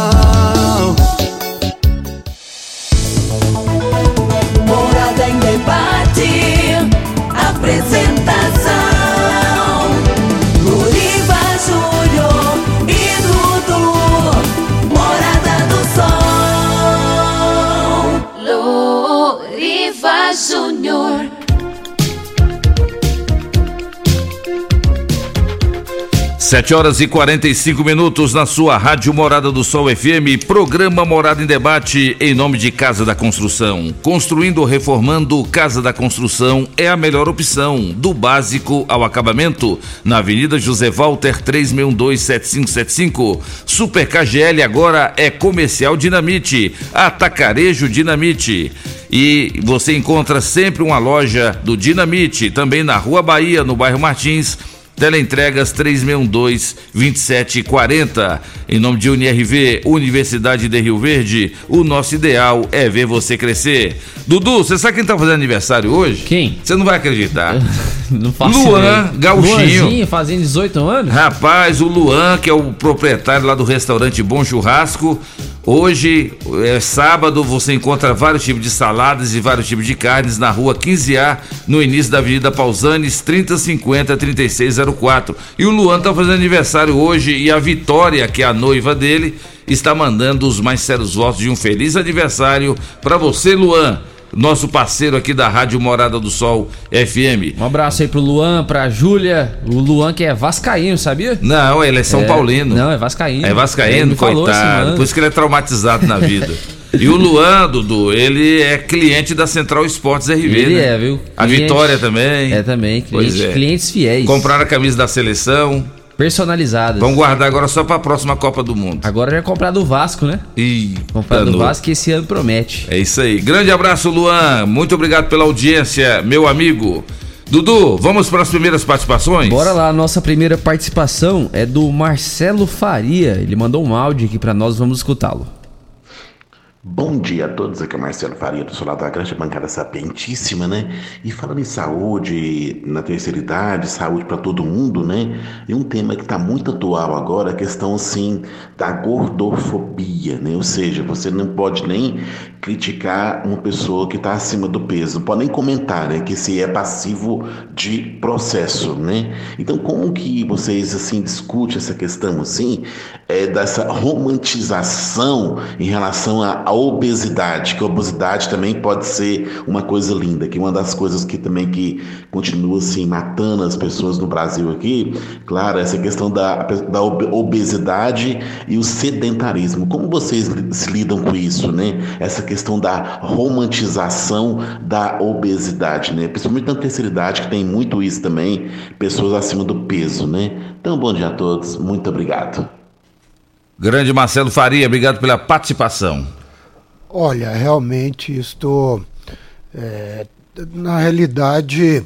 S4: 7 horas e 45 minutos na sua Rádio Morada do Sol FM, programa Morada em Debate, em nome de Casa da Construção. Construindo ou reformando, Casa da Construção é a melhor opção, do básico ao acabamento, na Avenida José Walter 36127575. Super KGL agora é Comercial Dinamite, Atacarejo Dinamite. E você encontra sempre uma loja do Dinamite, também na Rua Bahia, no bairro Martins Teleentregas 3612-2740. Em nome de UniRV, Universidade de Rio Verde, o nosso ideal é ver você crescer. Dudu, você sabe quem tá fazendo aniversário hoje?
S5: Quem?
S4: Você não vai acreditar. [laughs]
S5: Não faço
S4: Luan
S5: ideia.
S4: Gauchinho.
S5: Luanzinho, fazendo 18 anos?
S4: Rapaz, o Luan, que é o proprietário lá do restaurante Bom Churrasco, Hoje é sábado, você encontra vários tipos de saladas e vários tipos de carnes na rua 15A, no início da Avenida Pausanes, 3050 3604. E o Luan tá fazendo aniversário hoje e a Vitória, que é a noiva dele, está mandando os mais sérios votos de um feliz aniversário para você, Luan nosso parceiro aqui da Rádio Morada do Sol FM.
S5: Um abraço aí pro Luan, pra Júlia. O Luan que é vascaíno, sabia?
S4: Não, ele é São
S5: É,
S4: Paulino.
S5: não, é vascaíno.
S4: É vascaíno, coitado. Por isso que ele é traumatizado na vida. [laughs] E o Luan, Dudu, ele é cliente da Central Esportes RV,
S5: Ele
S4: né?
S5: é, viu?
S4: A
S5: Cliente-
S4: Vitória também.
S5: É também,
S4: Pois
S5: cliente-
S4: é.
S5: clientes fiéis.
S4: Compraram a camisa da seleção.
S5: Personalizadas.
S4: Vamos guardar agora só pra próxima Copa do Mundo.
S5: Agora já é comprar do Vasco, né?
S4: E
S5: Comprar do. Vasco que esse ano promete.
S4: É isso aí. Grande abraço, Luan. Muito obrigado pela audiência, meu amigo. Dudu, vamos para as primeiras participações?
S5: Bora lá, a nossa primeira participação é do Marcelo Faria. Ele mandou um áudio aqui pra nós, vamos escutá-lo.
S25: Bom dia a todos, aqui é o Marcelo Faria, do Solar da Grande Bancada Sapientíssima, né? E falando em saúde na terceira idade, saúde para todo mundo, né? E um tema que está muito atual agora, a questão, assim, da gordofobia, né? Ou seja, você não pode nem criticar uma pessoa que está acima do peso, não pode nem comentar, né? Que se é passivo de processo, né? Então, como que vocês, assim, discutem essa questão, assim, é, dessa romantização em relação à, à obesidade, que a obesidade também pode ser uma coisa linda, que uma das coisas que também que continua assim matando as pessoas no Brasil aqui, claro, essa questão da, da ob- obesidade e o sedentarismo. Como vocês se lidam com isso, né? Essa questão da romantização da obesidade, né? Principalmente na terceira idade, que tem muito isso também, pessoas acima do peso, né? Então, bom dia a todos, muito obrigado.
S4: Grande Marcelo Faria, obrigado pela participação.
S8: Olha, realmente isto, é, na realidade,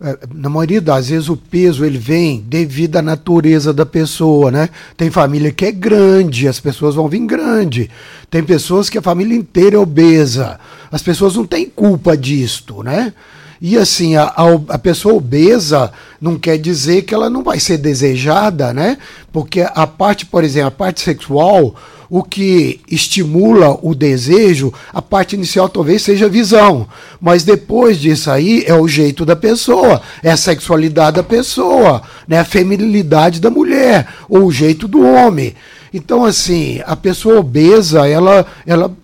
S8: é, na maioria das vezes o peso ele vem devido à natureza da pessoa, né? Tem família que é grande, as pessoas vão vir grande. Tem pessoas que a família inteira é obesa. As pessoas não têm culpa disto, né? E assim, a, a, pessoa obesa não quer dizer que ela não vai ser desejada, né? Porque a parte, por exemplo, a parte sexual, o que estimula o desejo, a parte inicial talvez seja a visão. Mas depois disso aí é o jeito da pessoa, é a sexualidade da pessoa, né? a feminilidade da mulher, ou o jeito do homem. Então, assim, a pessoa obesa, ela, ela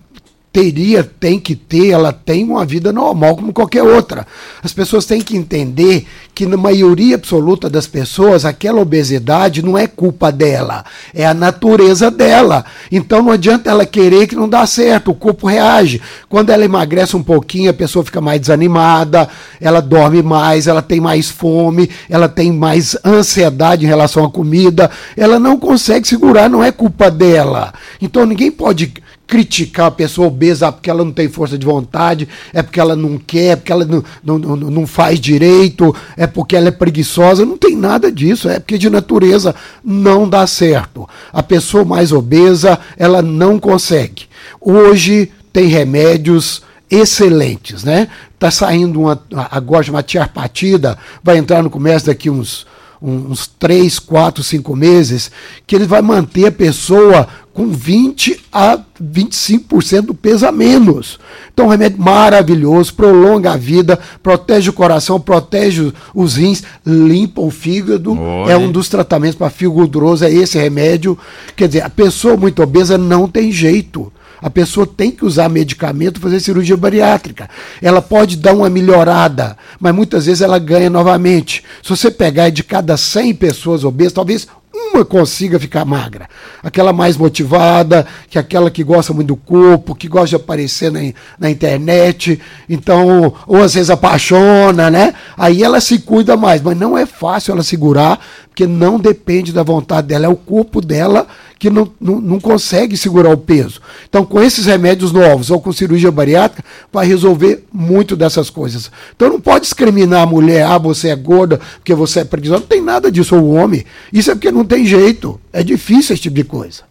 S8: teria, tem que ter, ela tem uma vida normal como qualquer outra. As pessoas têm que entender que na maioria absoluta das pessoas, aquela obesidade não é culpa dela, é a natureza dela. Então não adianta ela querer que não dá certo, o corpo reage. Quando ela emagrece um pouquinho, a pessoa fica mais desanimada, ela dorme mais, ela tem mais fome, ela tem mais ansiedade em relação à comida, ela não consegue segurar, não é culpa dela. Então ninguém pode criticar a pessoa obesa porque ela não tem força de vontade, é porque ela não quer, é porque ela não, não, não, não faz direito, é porque ela é preguiçosa, não tem nada disso, é porque de natureza não dá certo. A pessoa mais obesa, ela não consegue. Hoje tem remédios excelentes, né? Tá saindo uma, agora uma tiarpatida, vai entrar no comércio daqui uns uns 3, 4, 5 meses, que ele vai manter a pessoa com 20 a 25% do peso a menos. Então, um remédio maravilhoso, prolonga a vida, protege o coração, protege os rins, limpa o fígado.
S4: Olha.
S8: É um dos tratamentos para fígado gorduroso, é esse remédio. Quer dizer, a pessoa muito obesa não tem jeito. A pessoa tem que usar medicamento, fazer cirurgia bariátrica. Ela pode dar uma melhorada, mas muitas vezes ela ganha novamente. Se você pegar de cada 100 pessoas obesas, talvez uma consiga ficar magra. Aquela mais motivada, que é aquela que gosta muito do corpo, que gosta de aparecer na, na internet, então, ou às vezes apaixona, né? Aí ela se cuida mais, mas não é fácil ela segurar, porque não depende da vontade dela, é o corpo dela que não, não, não consegue segurar o peso. Então, com esses remédios novos ou com cirurgia bariátrica, vai resolver muito dessas coisas. Então, não pode discriminar a mulher, ah, você é gorda porque você é preguiçosa. Não tem nada disso, ou o homem. Isso é porque não tem jeito. É difícil esse tipo de coisa.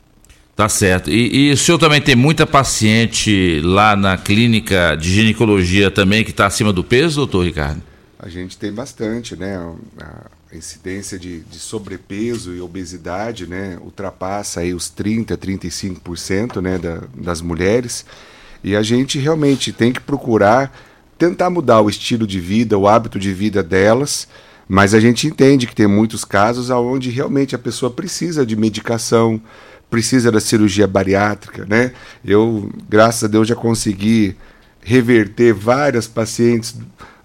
S4: Tá certo. E, e o senhor também tem muita paciente lá na clínica de ginecologia também que está acima do peso, doutor Ricardo?
S9: A gente tem bastante, né? A- a incidência de, de, sobrepeso e obesidade né, ultrapassa aí os 30%, 35% né, da, das mulheres. E a gente realmente tem que procurar tentar mudar o estilo de vida, o hábito de vida delas, mas a gente entende que tem muitos casos onde realmente a pessoa precisa de medicação, precisa da cirurgia bariátrica, né? Eu, graças a Deus, já consegui reverter várias pacientes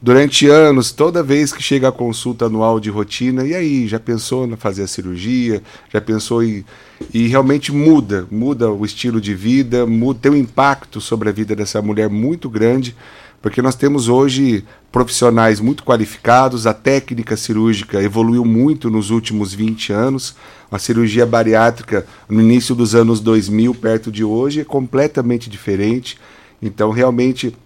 S9: durante anos, toda vez que chega a consulta anual de rotina, e aí, já pensou em fazer a cirurgia? Já pensou em. E realmente muda, muda o estilo de vida, muda, tem um impacto sobre a vida dessa mulher muito grande, porque nós temos hoje profissionais muito qualificados, a técnica cirúrgica evoluiu muito nos últimos 20 anos. A cirurgia bariátrica no início dos anos 2000, perto de hoje, é completamente diferente. Então, realmente,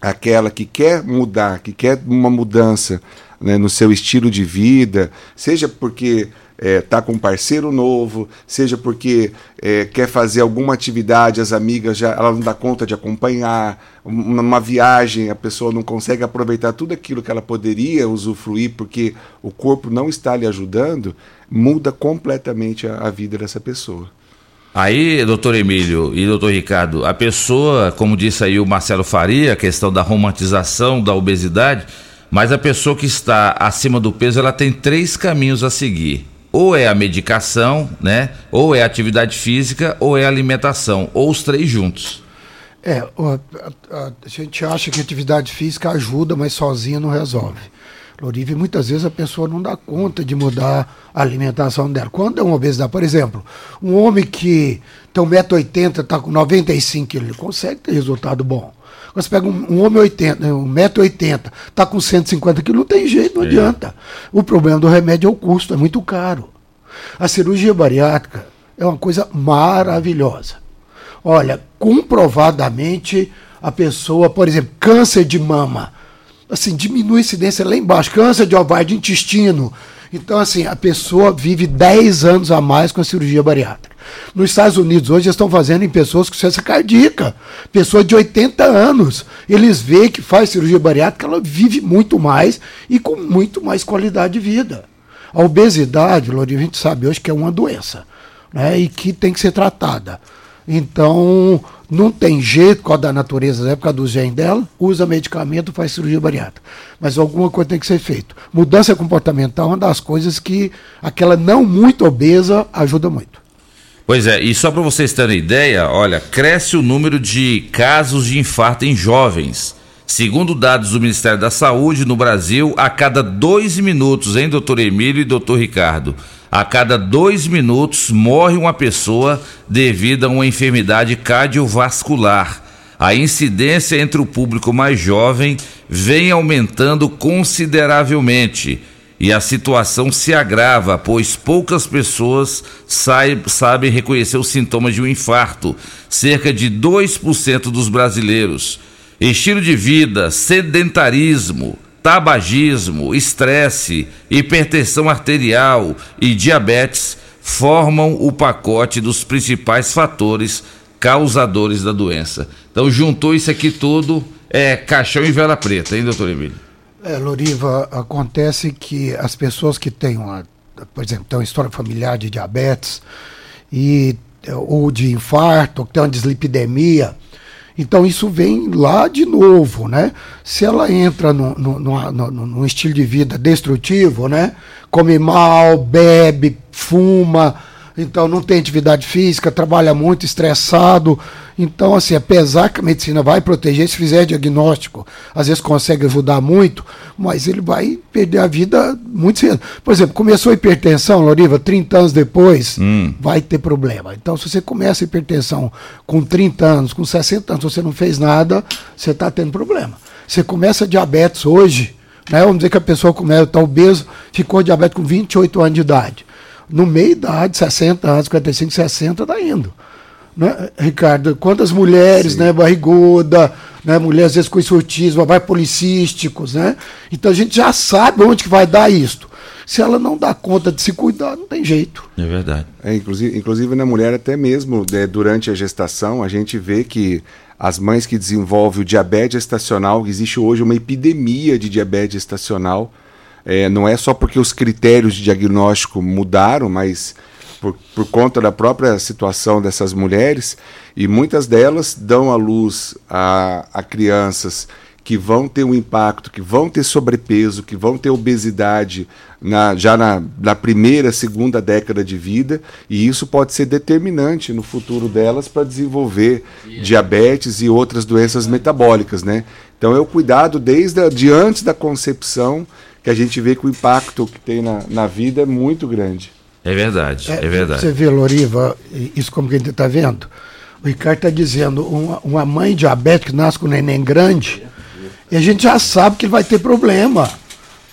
S9: aquela que quer mudar, que quer uma mudança né, no seu estilo de vida, seja porque está é, tá com um parceiro novo, seja porque é, quer fazer alguma atividade, as amigas já ela não dá conta de acompanhar, uma, viagem, a pessoa não consegue aproveitar tudo aquilo que ela poderia usufruir porque o corpo não está lhe ajudando, muda completamente a, a vida dessa pessoa.
S4: Aí, doutor Emílio e doutor Ricardo, a pessoa, como disse aí o Marcelo Faria, a questão da romantização da obesidade, mas a pessoa que está acima do peso, ela tem três caminhos a seguir. Ou é a medicação, né? Ou é a atividade física, ou é a alimentação, ou os três juntos.
S8: É, a, a, a gente acha que a atividade física ajuda, mas sozinha não resolve. Lorive, muitas vezes a pessoa não dá conta de mudar a alimentação dela. Quando é uma obesidade, por exemplo, um homem que tem 1,80m, está com 95 kg, ele consegue ter resultado bom. Quando você pega um, um homem 80, 1,80m, está com 150 kg, não tem jeito, não é. adianta. O problema do remédio é o custo, é muito caro. A cirurgia bariátrica é uma coisa maravilhosa. Olha, comprovadamente a pessoa, por exemplo, câncer de mama, assim, diminui a incidência lá embaixo. Câncer de ovário de intestino. Então, assim, a pessoa vive 10 anos a mais com a cirurgia bariátrica. Nos Estados Unidos, hoje, estão fazendo em pessoas com ciência cardíaca. Pessoa de 80 anos. Eles veem que faz cirurgia bariátrica, ela vive muito mais e com muito mais qualidade de vida. A obesidade, Lourinho, a gente sabe hoje que é uma doença né, e que tem que ser tratada. Então, não tem jeito, por causa da natureza da época do gene dela, usa medicamento, faz cirurgia bariátrica. Mas alguma coisa tem que ser feita. Mudança comportamental é uma das coisas que aquela não muito obesa ajuda muito.
S4: Pois é, e só para vocês terem ideia, olha, cresce o número de casos de infarto em jovens. Segundo dados do Ministério da Saúde, no Brasil, a cada dois minutos, hein, doutor Emílio e doutor Ricardo? A cada dois minutos morre uma pessoa devido a uma enfermidade cardiovascular. A incidência entre o público mais jovem vem aumentando consideravelmente e a situação se agrava, pois poucas pessoas sabem reconhecer os sintomas de um infarto, cerca de 2% dos brasileiros. Estilo de vida, sedentarismo, tabagismo, estresse, hipertensão arterial e diabetes formam o pacote dos principais fatores causadores da doença. Então juntou isso aqui tudo, é caixão e vela preta, hein, doutor Emílio?
S8: É, Loriva, acontece que as pessoas que têm uma, por exemplo, têm uma história familiar de diabetes e ou de infarto, ou que tem uma dislipidemia, então isso vem lá de novo, né? Se ela entra no estilo de vida destrutivo, né? Come mal, bebe, fuma, então não tem atividade física, trabalha muito, estressado. Então, assim, apesar que a medicina vai proteger, se fizer diagnóstico, às vezes consegue ajudar muito, mas ele vai perder a vida muito cedo. Por exemplo, começou a hipertensão, Loriva, 30 anos depois, hum. vai ter problema. Então, se você começa a hipertensão com 30 anos, com 60 anos, você não fez nada, você está tendo problema. Você começa diabetes hoje, né? Vamos dizer que a pessoa começa, está obeso, ficou diabetes com 28 anos de idade no meio da idade, 60 anos, 55, 60, está indo. Né, Ricardo? Quantas mulheres, Sim. né, barriguda, né, mulheres às vezes com insutismo, vai policísticos, né? Então a gente já sabe onde que vai dar isto. Se ela não dá conta de se cuidar, não tem jeito.
S4: É verdade.
S9: É, inclusive, inclusive na mulher até mesmo, né, durante a gestação, a gente vê que as mães que desenvolvem o diabetes estacional, existe hoje uma epidemia de diabetes estacional, É, não é só porque os critérios de diagnóstico mudaram, mas por, por conta da própria situação dessas mulheres, e muitas delas dão à luz a, a crianças que vão ter um impacto, que vão ter sobrepeso, que vão ter obesidade na, já na, na, primeira, segunda década de vida, e isso pode ser determinante no futuro delas para desenvolver diabetes e outras doenças metabólicas, né? Então é o cuidado desde a, de antes da concepção que a gente vê que o impacto que tem na, na vida é muito grande.
S4: É verdade, é, é verdade.
S8: Você vê, Loriva, isso como que a gente está vendo? O Ricardo está dizendo, uma, uma mãe diabética que nasce com um neném grande, e a gente já sabe que ele vai ter problema.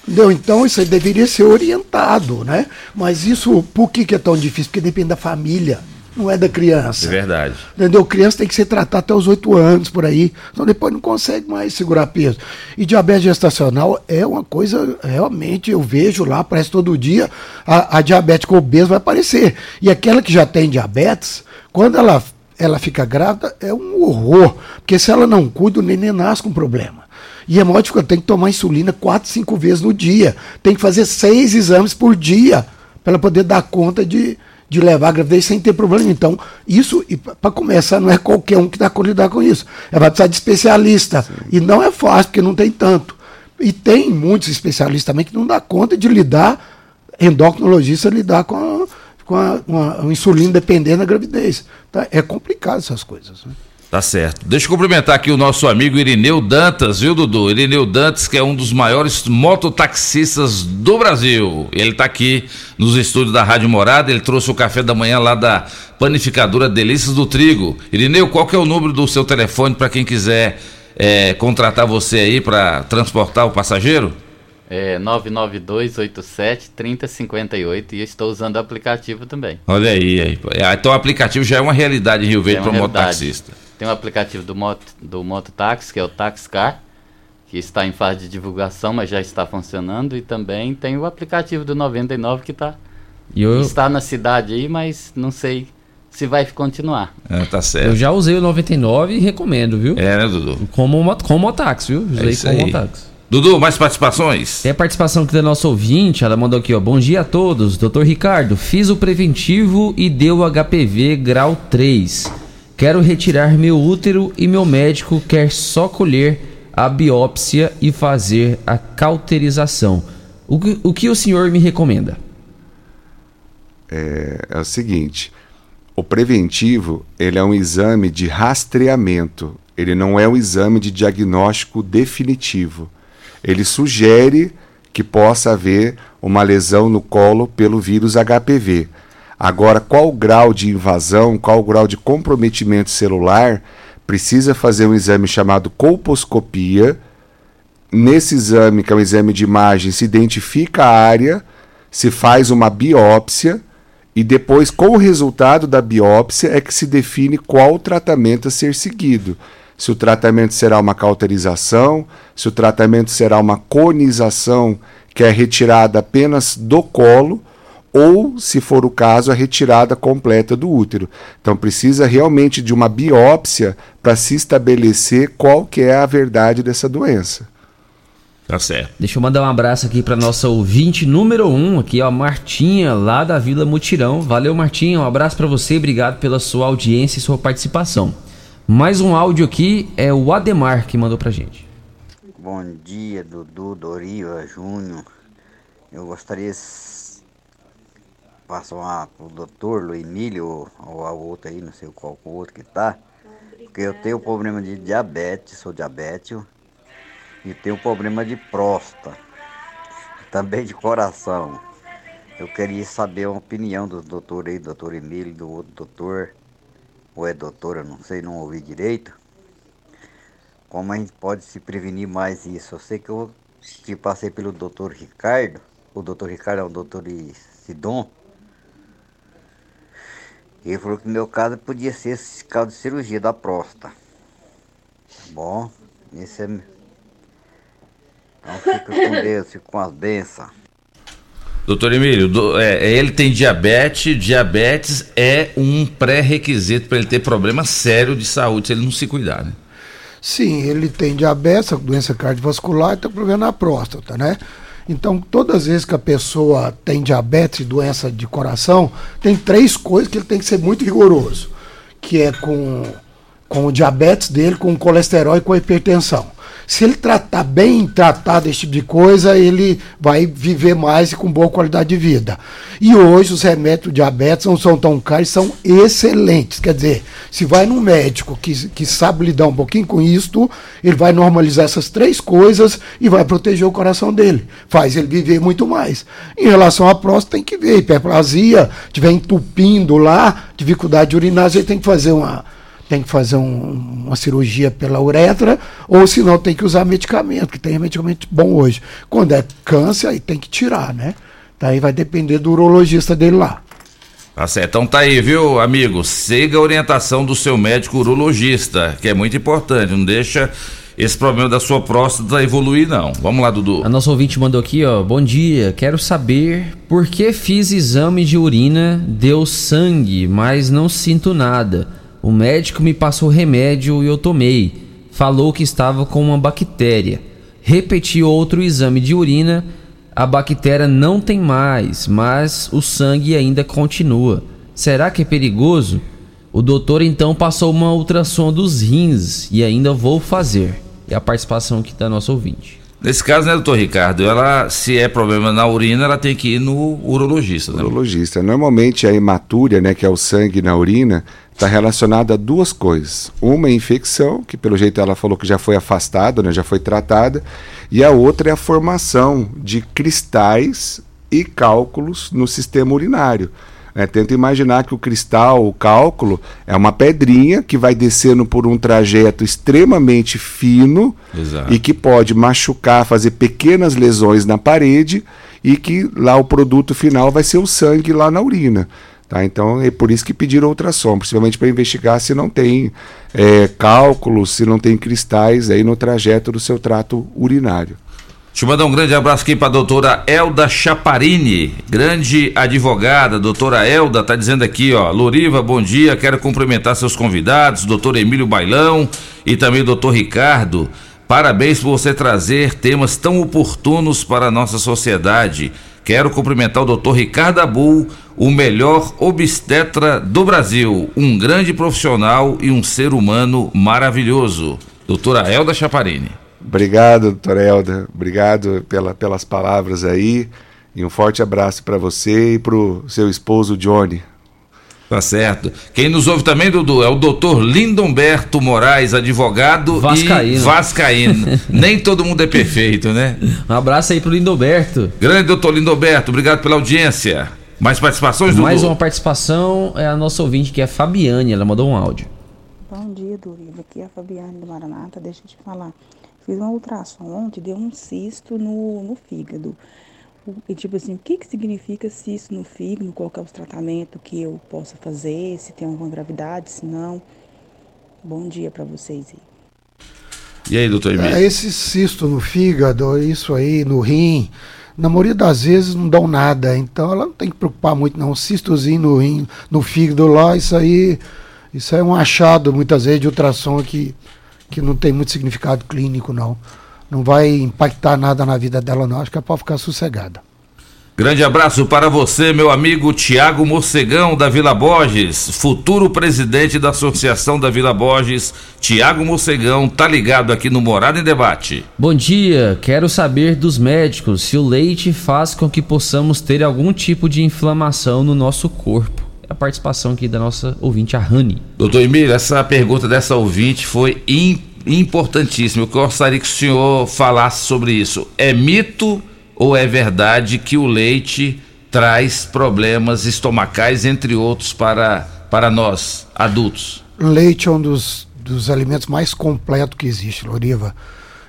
S8: Entendeu? Então isso aí deveria ser orientado, né? Mas isso, por que, que é tão difícil? Porque depende da família, não é da criança.
S4: É verdade.
S8: Entendeu? Criança tem que ser tratada até os 8 anos, por aí. Então depois não consegue mais segurar peso. E diabetes gestacional é uma coisa, realmente, eu vejo lá, parece todo dia, a, a diabética obesa vai aparecer. E aquela que já tem diabetes, quando ela, ela fica grávida, é um horror. Porque se ela não cuida, o neném nasce com problema. E é módico, tem que tomar insulina quatro, cinco vezes no dia. Tem que fazer seis exames por dia para ela poder dar conta de, de levar a gravidez sem ter problema. Então, isso, para começar, não é qualquer um que dá conta de lidar com isso. É vai precisar de especialista. Sim. E não é fácil, porque não tem tanto. E tem muitos especialistas também que não dá conta de lidar, endocrinologista lidar com a, com a, uma insulina dependendo da gravidez. Tá? É complicado essas coisas. Né?
S4: Tá certo. Deixa eu cumprimentar aqui o nosso amigo Irineu Dantas, viu, Dudu? Irineu Dantas, que é um dos maiores mototaxistas do Brasil. Ele está aqui nos estúdios da Rádio Morada, ele trouxe o café da manhã lá da panificadora Delícias do Trigo. Irineu, qual que é o número do seu telefone para quem quiser é, contratar você aí para transportar o passageiro?
S26: É 992873058 e estou usando o aplicativo também.
S4: Olha aí, aí. Ah, então o aplicativo já é uma realidade em Rio Verde é para o mototaxista.
S26: Tem o um aplicativo do, moto, do Mototáxi, que é o Taxcar, que está em fase de divulgação, mas já está funcionando. E também tem o aplicativo do 99 que tá, eu... está na cidade aí, mas não sei se vai continuar.
S4: É, tá certo.
S5: Eu já usei o 99 e recomendo, viu?
S4: É, né, Dudu?
S5: Como, como mototáxi, viu?
S4: É usei é como mototáxi. Dudu, mais participações?
S5: Tem a participação aqui da nossa ouvinte, ela mandou aqui, ó. Bom dia a todos, doutor Ricardo. Fiz o preventivo e deu HPV grau 3. Quero retirar meu útero e meu médico quer só colher a biópsia e fazer a cauterização. O que o, que o senhor me recomenda?
S9: É, é o seguinte, o preventivo ele é um exame de rastreamento, ele não é um exame de diagnóstico definitivo. Ele sugere que possa haver uma lesão no colo pelo vírus HPV. Agora, qual o grau de invasão, qual o grau de comprometimento celular, precisa fazer um exame chamado colposcopia. Nesse exame, que é um exame de imagem, se identifica a área, se faz uma biópsia e depois, com o resultado da biópsia, é que se define qual o tratamento a ser seguido. Se o tratamento será uma cauterização, se o tratamento será uma conização, que é retirada apenas do colo, ou, se for o caso, a retirada completa do útero. Então precisa realmente de uma biópsia para se estabelecer qual que é a verdade dessa doença.
S4: Tá certo.
S5: Deixa eu mandar um abraço aqui para nossa ouvinte número um, aqui, ó, Martinha, lá da Vila Mutirão. Valeu, Martinha, um abraço para você, obrigado pela sua audiência e sua participação. Mais um áudio aqui é o Ademar que mandou pra gente.
S27: Bom dia, Dudu, Doriva, Júnior. Eu gostaria passar o doutor Luemílio ou, a outra aí, não sei qual o outro que tá. Porque eu tenho problema de diabetes, sou diabético, e tenho problema de próstata, também de coração. Eu queria saber a opinião do doutor aí, doutor Emílio, do outro doutor, ou é doutora, não sei, não ouvi direito. Como a gente pode se prevenir mais isso? Eu sei que eu que passei pelo doutor Ricardo, o doutor Ricardo é um doutor Sidon, ele falou que no meu caso podia ser esse caso de cirurgia da próstata. Tá bom, esse é. Então fica com [laughs] Deus, fica com as bênçãos.
S4: Doutor Emílio, do, é, ele tem diabetes, diabetes é um pré-requisito para ele ter problema sério de saúde se ele não se cuidar, né?
S8: Sim, ele tem diabetes, doença cardiovascular e tem problema na próstata, né? Então, todas as vezes que a pessoa tem diabetes doença de coração, tem três coisas que ele tem que ser muito rigoroso, que é com, com o diabetes dele, com o colesterol e com a hipertensão. Se ele tratar bem tratado esse tipo de coisa, ele vai viver mais e com boa qualidade de vida. E hoje os remédios do diabetes não são tão caros, são excelentes. Quer dizer, se vai num médico que, que sabe lidar um pouquinho com isto, ele vai normalizar essas três coisas e vai proteger o coração dele. Faz ele viver muito mais. Em relação à próstata, tem que ver. Hiperplasia, tiver entupindo lá, dificuldade de urinar, a gente tem que fazer uma tem que fazer um, uma cirurgia pela uretra, ou senão tem que usar medicamento, que tem medicamento bom hoje. Quando é câncer, aí tem que tirar, né? Daí vai depender do urologista dele lá.
S4: Tá certo. Então tá aí, viu, amigo? Siga a orientação do seu médico urologista, que é muito importante. Não deixa esse problema da sua próstata evoluir, não. Vamos lá, Dudu.
S5: A nossa ouvinte mandou aqui, ó. Bom dia. Quero saber por que fiz exame de urina, deu sangue, mas não sinto nada. O médico me passou remédio e eu tomei. Falou que estava com uma bactéria. Repeti outro exame de urina. A bactéria não tem mais, mas o sangue ainda continua. Será que é perigoso? O doutor então passou uma ultrassom dos rins e ainda vou fazer. É a participação aqui da nossa ouvinte.
S4: Nesse caso, né, doutor Ricardo, ela, se é problema na urina, ela tem que ir no urologista. Né?
S9: Urologista. Normalmente a hematúria, né, que é o sangue na urina, está relacionada a duas coisas. Uma é infecção, que pelo jeito ela falou que já foi afastada, né, já foi tratada, e a outra é a formação de cristais e cálculos no sistema urinário. É, tenta imaginar que o cristal, o cálculo, é uma pedrinha que vai descendo por um trajeto extremamente fino
S4: Exato.
S9: e que pode machucar, fazer pequenas lesões na parede e que lá o produto final vai ser o sangue lá na urina. Tá? Então é por isso que pediram ultrassom, principalmente para investigar se não tem é, cálculos, se não tem cristais aí no trajeto do seu trato urinário.
S4: Eu mandar um grande abraço aqui para a doutora Elda Chaparini, grande advogada. Doutora Elda está dizendo aqui, ó, Loriva, bom dia, quero cumprimentar seus convidados, doutor Emílio Bailão e também doutor Ricardo. Parabéns por você trazer temas tão oportunos para a nossa sociedade. Quero cumprimentar o doutor Ricardo Abul, o melhor obstetra do Brasil, um grande profissional e um ser humano maravilhoso. Doutora Elda Chaparini.
S9: Obrigado, doutora Elda. Obrigado pela, pelas palavras aí. E um forte abraço para você e para o seu esposo Johnny.
S4: Tá certo. Quem nos ouve também, Dudu, é o doutor Lindomberto Moraes, advogado
S5: Vascaíno.
S4: e vascaíno. [laughs] Nem todo mundo é perfeito, né?
S5: Um abraço aí pro Lindomberto.
S4: Grande doutor Lindomberto, obrigado pela audiência. Mais participações, Dudu?
S5: Mais uma participação é a nossa ouvinte, que é a Fabiane, ela mandou um áudio.
S28: Bom dia, Duriva. Aqui é a Fabiane do Maranata. Deixa eu te falar. Fiz uma ultrassom ontem, deu um cisto no, no fígado. E tipo assim, o que, que significa cisto no fígado? Qual que é o tratamento que eu posso fazer? Se tem alguma gravidade, se não. Bom dia pra vocês aí.
S4: E aí, doutor Emílio?
S8: É, esse cisto no fígado, isso aí, no rim, na maioria das vezes não dão nada. Então ela não tem que preocupar muito, não. Cistozinho no rim, no fígado lá, isso aí, isso aí é um achado muitas vezes de ultrassom que, que não tem muito significado clínico, não. Não vai impactar nada na vida dela, não. Acho que é para ficar sossegada.
S4: Grande abraço para você, meu amigo Tiago Morcegão da Vila Borges, futuro presidente da Associação da Vila Borges. Tiago Morcegão tá ligado aqui no Morada em Debate.
S5: Bom dia, quero saber dos médicos se o leite faz com que possamos ter algum tipo de inflamação no nosso corpo. É a participação aqui da nossa ouvinte, a Rani.
S4: Doutor Emílio, essa pergunta dessa ouvinte foi im- importantíssima. Eu gostaria que o senhor falasse sobre isso. É mito ou é verdade que o leite traz problemas estomacais, entre outros, para, para nós, adultos?
S8: Leite é um dos, dos alimentos mais completos que existe, Loriva.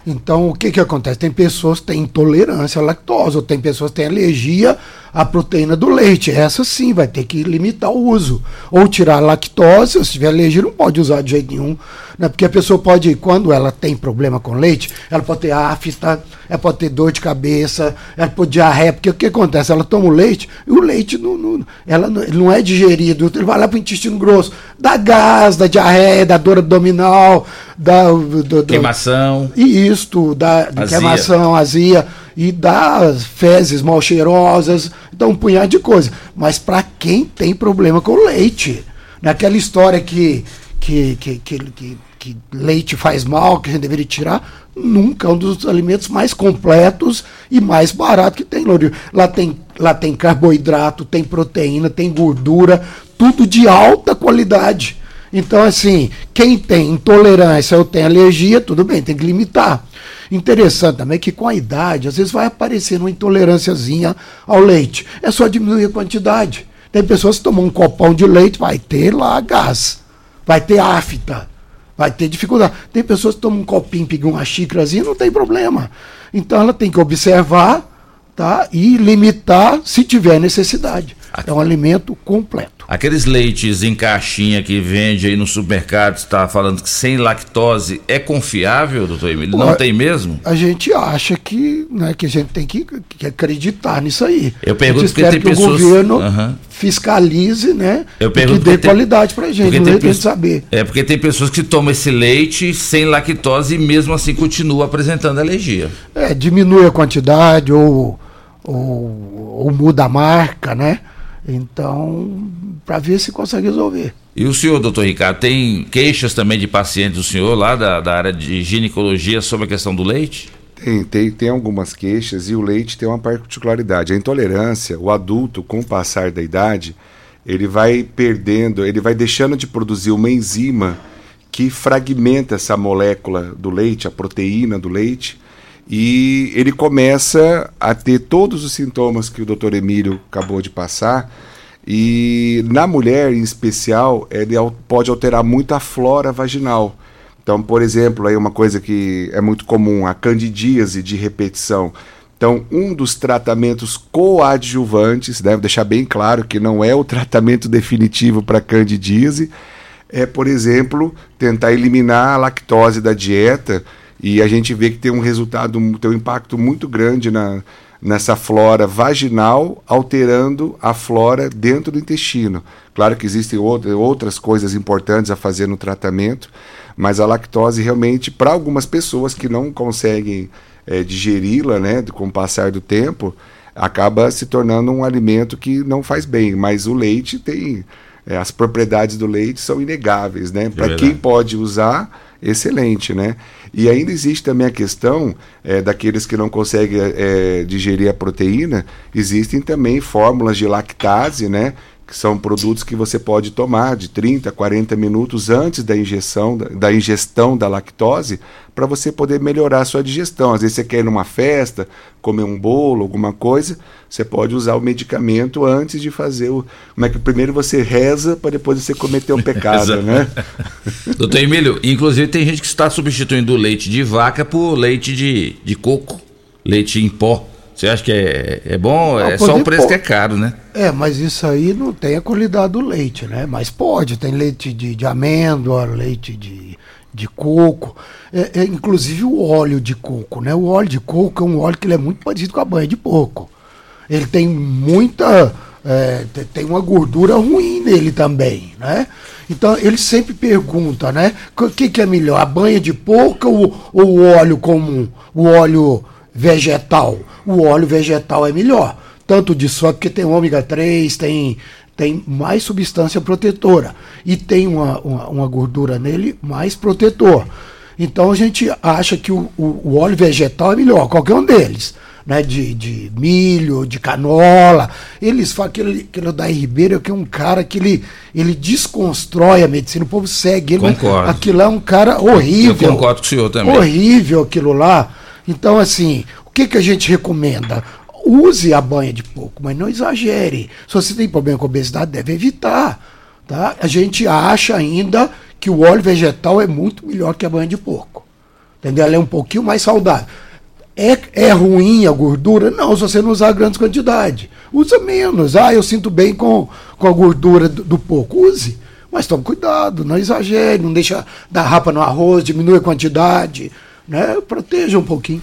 S8: Então, o que, que acontece? Tem pessoas que têm intolerância à lactose, ou tem pessoas que têm alergia à proteína do leite. Essa sim vai ter que limitar o uso. Ou tirar a lactose, se tiver alergia, não pode usar de jeito nenhum. Né? Porque a pessoa pode, quando ela tem problema com leite, ela pode ter afta, ela pode ter dor de cabeça, ela pode diarreia, porque o que acontece? Ela toma o leite e o leite não, não- ela não, não é digerido, ele vai lá para o intestino grosso, dá gás, dá diarreia, dá dor abdominal, dá.
S4: Queimação.
S8: e misto, dá
S4: Azia.
S8: queimação, azia e dá fezes mal cheirosas, então um punhado de coisa. Mas para quem tem problema com leite, naquela história que, que, que, que, que, que leite faz mal, que a gente deveria tirar, nunca é um dos alimentos mais completos e mais barato que tem, Lourinho. Lá tem, lá tem carboidrato, tem proteína, tem gordura, tudo de alta qualidade. Então, assim, quem tem intolerância ou tem alergia, tudo bem, tem que limitar. Interessante também que com a idade, às vezes vai aparecer uma intolerânciazinha ao leite. É só diminuir a quantidade. Tem pessoas que tomam um copão de leite, vai ter lá gás, vai ter afta, vai ter dificuldade. Tem pessoas que tomam um copinho, pegam uma xícarazinha, não tem problema. Então ela tem que observar tá, e limitar se tiver necessidade. É um alimento completo.
S4: Aqueles leites em caixinha que vende aí no supermercado, está falando que sem lactose é confiável, doutor Emílio? Não tem mesmo?
S8: A gente acha que, né, que a gente tem que, que acreditar nisso aí.
S4: Eu pergunto porque tem
S8: que
S4: pessoas-
S8: o governo
S4: Aham.
S8: fiscalize, né?
S4: Eu pergunto
S8: que dê
S4: tem-
S8: qualidade pra gente, não
S4: tem
S8: é
S4: pessoa-
S8: saber.
S4: É porque tem pessoas que tomam esse leite sem lactose e mesmo assim continuam apresentando alergia.
S8: É, diminui a quantidade ou, ou, ou muda a marca, né? Então, para ver se consegue resolver.
S4: E o senhor, doutor Ricardo, tem queixas também de pacientes do senhor lá da, da área de ginecologia sobre a questão do leite?
S9: Tem, tem, tem algumas queixas e o leite tem uma particularidade. A intolerância, o adulto, com o passar da idade, ele vai perdendo, ele vai deixando de produzir uma enzima que fragmenta essa molécula do leite, a proteína do leite, e ele começa a ter todos os sintomas que o doutor Emílio acabou de passar. E na mulher, em especial, ele pode alterar muito a flora vaginal. Então, por exemplo, aí uma coisa que é muito comum, a candidíase de repetição. Então, um dos tratamentos coadjuvantes, deve deixar bem claro que não é o tratamento definitivo para candidíase, é, por exemplo, tentar eliminar a lactose da dieta e a gente vê que tem um resultado, tem um impacto muito grande na, nessa flora vaginal, alterando a flora dentro do intestino. Claro que existem outra- outras coisas importantes a fazer no tratamento, mas a lactose realmente, para algumas pessoas que não conseguem eh, digeri-la né, com o passar do tempo, acaba se tornando um alimento que não faz bem. Mas o leite tem. eh, as propriedades do leite são inegáveis, né? Para
S4: verdade.
S9: quem pode usar, excelente, né? E ainda existe também a questão eh, daqueles que não conseguem eh, digerir a proteína, existem também fórmulas de lactase, né? Que são produtos que você pode tomar de 30 a 40 minutos antes da injeção, da, da ingestão da lactose, para você poder melhorar a sua digestão. Às vezes você quer ir numa festa, comer um bolo, alguma coisa, você pode usar o medicamento antes de fazer o. Como é que primeiro você reza para depois você cometer o [laughs] pecado,
S4: Exato.
S9: né? [laughs]
S4: Doutor Emílio, inclusive tem gente que está substituindo o leite de vaca por leite de, de coco, leite em pó. Você acha que é, é bom?
S8: Não,
S4: é só o preço que é caro, né?
S8: É, mas isso aí não tem a qualidade do leite, né? Mas pode, tem leite de, de amêndoa, leite de, de coco, é, é, inclusive o óleo de coco, né? O óleo de coco é um óleo que ele é muito parecido com a banha de porco. Ele tem muita. é, te- tem uma gordura ruim nele também, né? Então ele sempre pergunta, né? O que, que é melhor, a banha de porco ou, ou o óleo comum? O óleo vegetal? O óleo vegetal é melhor. Tanto de soja, porque tem ômega 3, tem, tem mais substância protetora. E tem uma, uma, uma gordura nele mais protetor. Então a gente acha que o, o, o óleo vegetal é melhor, qualquer um deles. Né, de, de milho, de canola. Eles falam que aquele, aquele da Ribeiro que é um cara que ele, ele desconstrói a medicina, o povo segue ele.
S4: Concordo.
S8: Aquilo é um cara horrível.
S4: Eu concordo com o senhor também.
S8: Horrível aquilo lá. Então, assim, que, que a gente recomenda? Use a banha de porco, mas não exagere. Se você tem problema com obesidade, deve evitar. Tá? A gente acha ainda que o óleo vegetal é muito melhor que a banha de porco. Entendeu? Ela é um pouquinho mais saudável. É, é ruim a gordura? Não, se você não usar grandes quantidades. Usa menos. Ah, eu sinto bem com, com a gordura do, do porco. Use. Mas tome cuidado, não exagere, não deixa dar rapa no arroz, diminui a quantidade. Né? Proteja um pouquinho.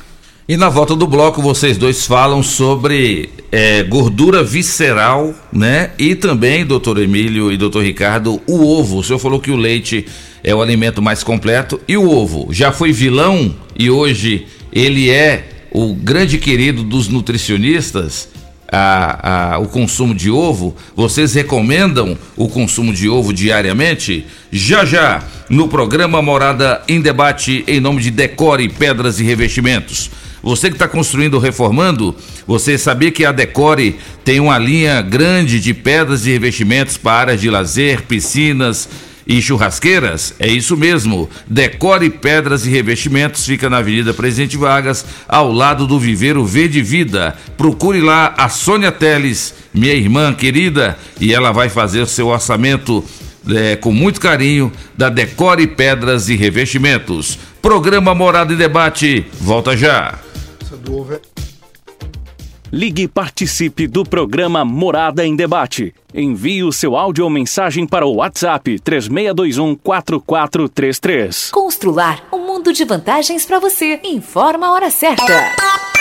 S4: E na volta do bloco vocês dois falam sobre é, gordura visceral, né? E também, doutor Emílio e doutor Ricardo, o ovo. O senhor falou que o leite é o alimento mais completo. E o ovo? Já foi vilão e hoje ele é o grande querido dos nutricionistas, a, a, o consumo de ovo, vocês recomendam o consumo de ovo diariamente? Já já, no programa Morada em Debate, em nome de Decore Pedras e Revestimentos. Você que está construindo ou reformando, você sabia que a Decore tem uma linha grande de pedras e revestimentos para áreas de lazer, piscinas e churrasqueiras? É isso mesmo. Decore Pedras e Revestimentos fica na Avenida Presidente Vargas, ao lado do Viveiro Verde Vida. Procure lá a Sônia Teles, minha irmã querida, e ela vai fazer o seu orçamento é, com muito carinho da Decore Pedras e Revestimentos. Programa Morada e Debate, volta já.
S29: Ligue e participe do programa Morada em Debate. Envie o seu áudio ou mensagem para o WhatsApp 3621 4433.
S10: Constrular um mundo de vantagens para você. Informa a hora certa.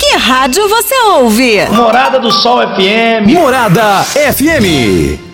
S30: Que rádio você ouve?
S31: Morada do Sol FM.
S32: Morada FM.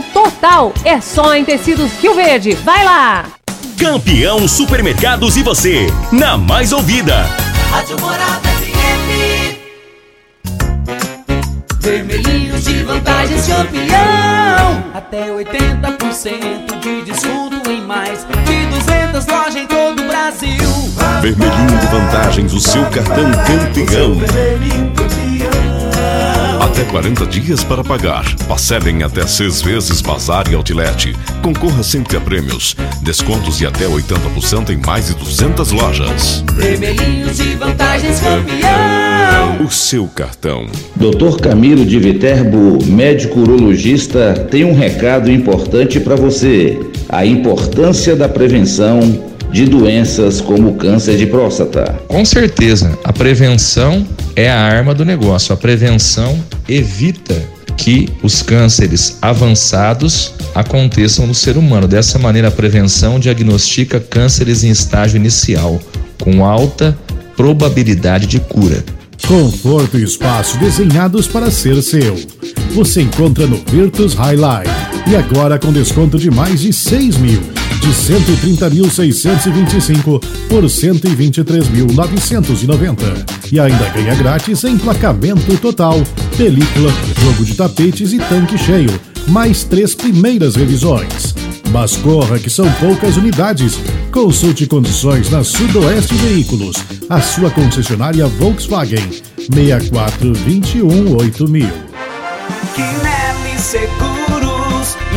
S11: total. É só em tecidos Rio Verde. Vai lá!
S3: Campeão Supermercados e você, na mais ouvida.
S1: Rádio Morada FM. Vermelhinhos de vantagens campeão.
S33: Até 80% de desconto em mais de 200 lojas em todo o Brasil.
S12: Vermelhinho de vantagens, o seu cartão campeão. Até 40 dias para pagar. Parcelem até seis vezes Bazar e Outlet. Concorra sempre a prêmios. Descontos de até 80% em mais de 200 lojas.
S1: Vermelhinhos de vantagens campeão.
S12: O seu cartão.
S34: Dr. Camilo de Viterbo, médico urologista, tem um recado importante para você. A importância da prevenção de doenças como o câncer de próstata.
S16: Com certeza, a prevenção é a arma do negócio. A prevenção evita que os cânceres avançados aconteçam no ser humano. Dessa maneira, a prevenção diagnostica cânceres em estágio inicial, com alta probabilidade de cura.
S24: Conforto e espaço desenhados para ser seu. Você encontra no Virtus Highline. E agora com desconto de mais de 6 mil. De 130.625 por 123.990. E ainda ganha grátis emplacamento total, película, jogo de tapetes e tanque cheio. Mais três primeiras revisões. Mas corra que são poucas unidades. Consulte condições na Sudoeste Veículos, a sua concessionária Volkswagen. 6421 8000.
S33: Quinelli Seguros,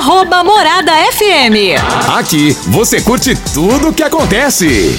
S30: Arroba Morada FM.
S20: Aqui você curte tudo o que acontece.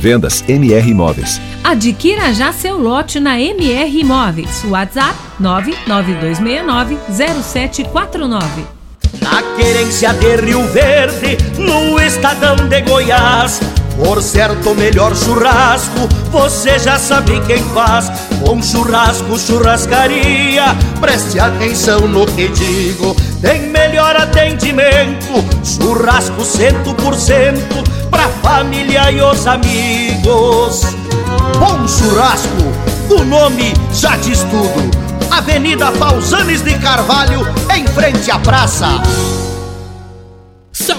S17: Vendas MR Imóveis.
S11: Adquira já seu lote na MR Imóveis. WhatsApp 992690749.
S6: Na querência de Rio Verde, no estadão de Goiás. Por certo, o melhor churrasco, você já sabe quem faz. Um churrasco, churrascaria, preste atenção no que digo. Tem melhor atendimento, churrasco cento por cento, pra família e os amigos. Bom churrasco, o nome já diz tudo. Avenida Pausanes de Carvalho, em frente à praça.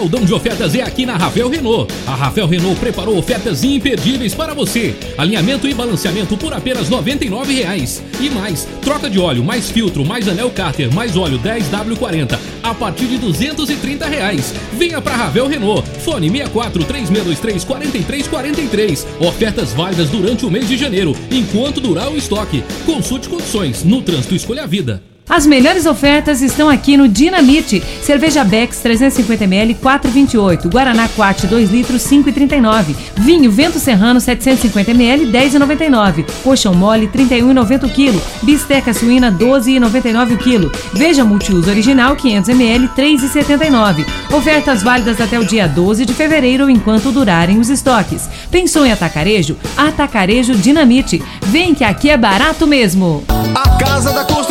S14: Saldão de ofertas é aqui na Ravel Renault. A Ravel Renault preparou ofertas imperdíveis para você. Alinhamento e balanceamento por apenas R$ 99,00. E mais, troca de óleo, mais filtro, mais anel cárter, mais óleo 10W40 a partir de 230 reais. Venha para Ravel Renault. Fone 64 3623 4343. Ofertas válidas durante o mês de janeiro, enquanto durar o estoque. Consulte condições. No trânsito escolha a vida.
S11: As melhores ofertas estão aqui no Dinamite. Cerveja Bex 350ml 4,28. Guaraná Quat 2 litros 5,39. Vinho Vento Serrano 750ml 10,99. Coxão mole 31,90 kg. Bisteca suína 12,99 kg. Veja multiuso original 500ml 3,79. Ofertas válidas até o dia 12 de fevereiro enquanto durarem os estoques. Pensou em atacarejo? Atacarejo Dinamite. Vem que aqui é barato mesmo.
S24: A Casa da Construção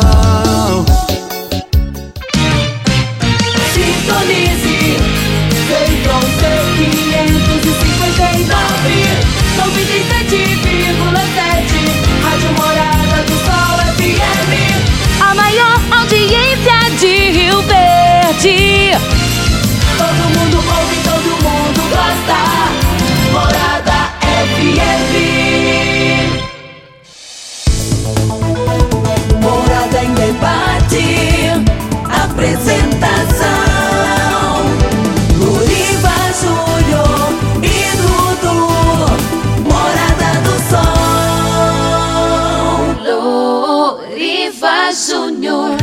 S6: Todo mundo ouve, todo mundo gosta. Morada FM. Morada em debate. Apresentação. Luriva Júnior e Dudu. Morada do Sol.
S2: Luriva Júnior.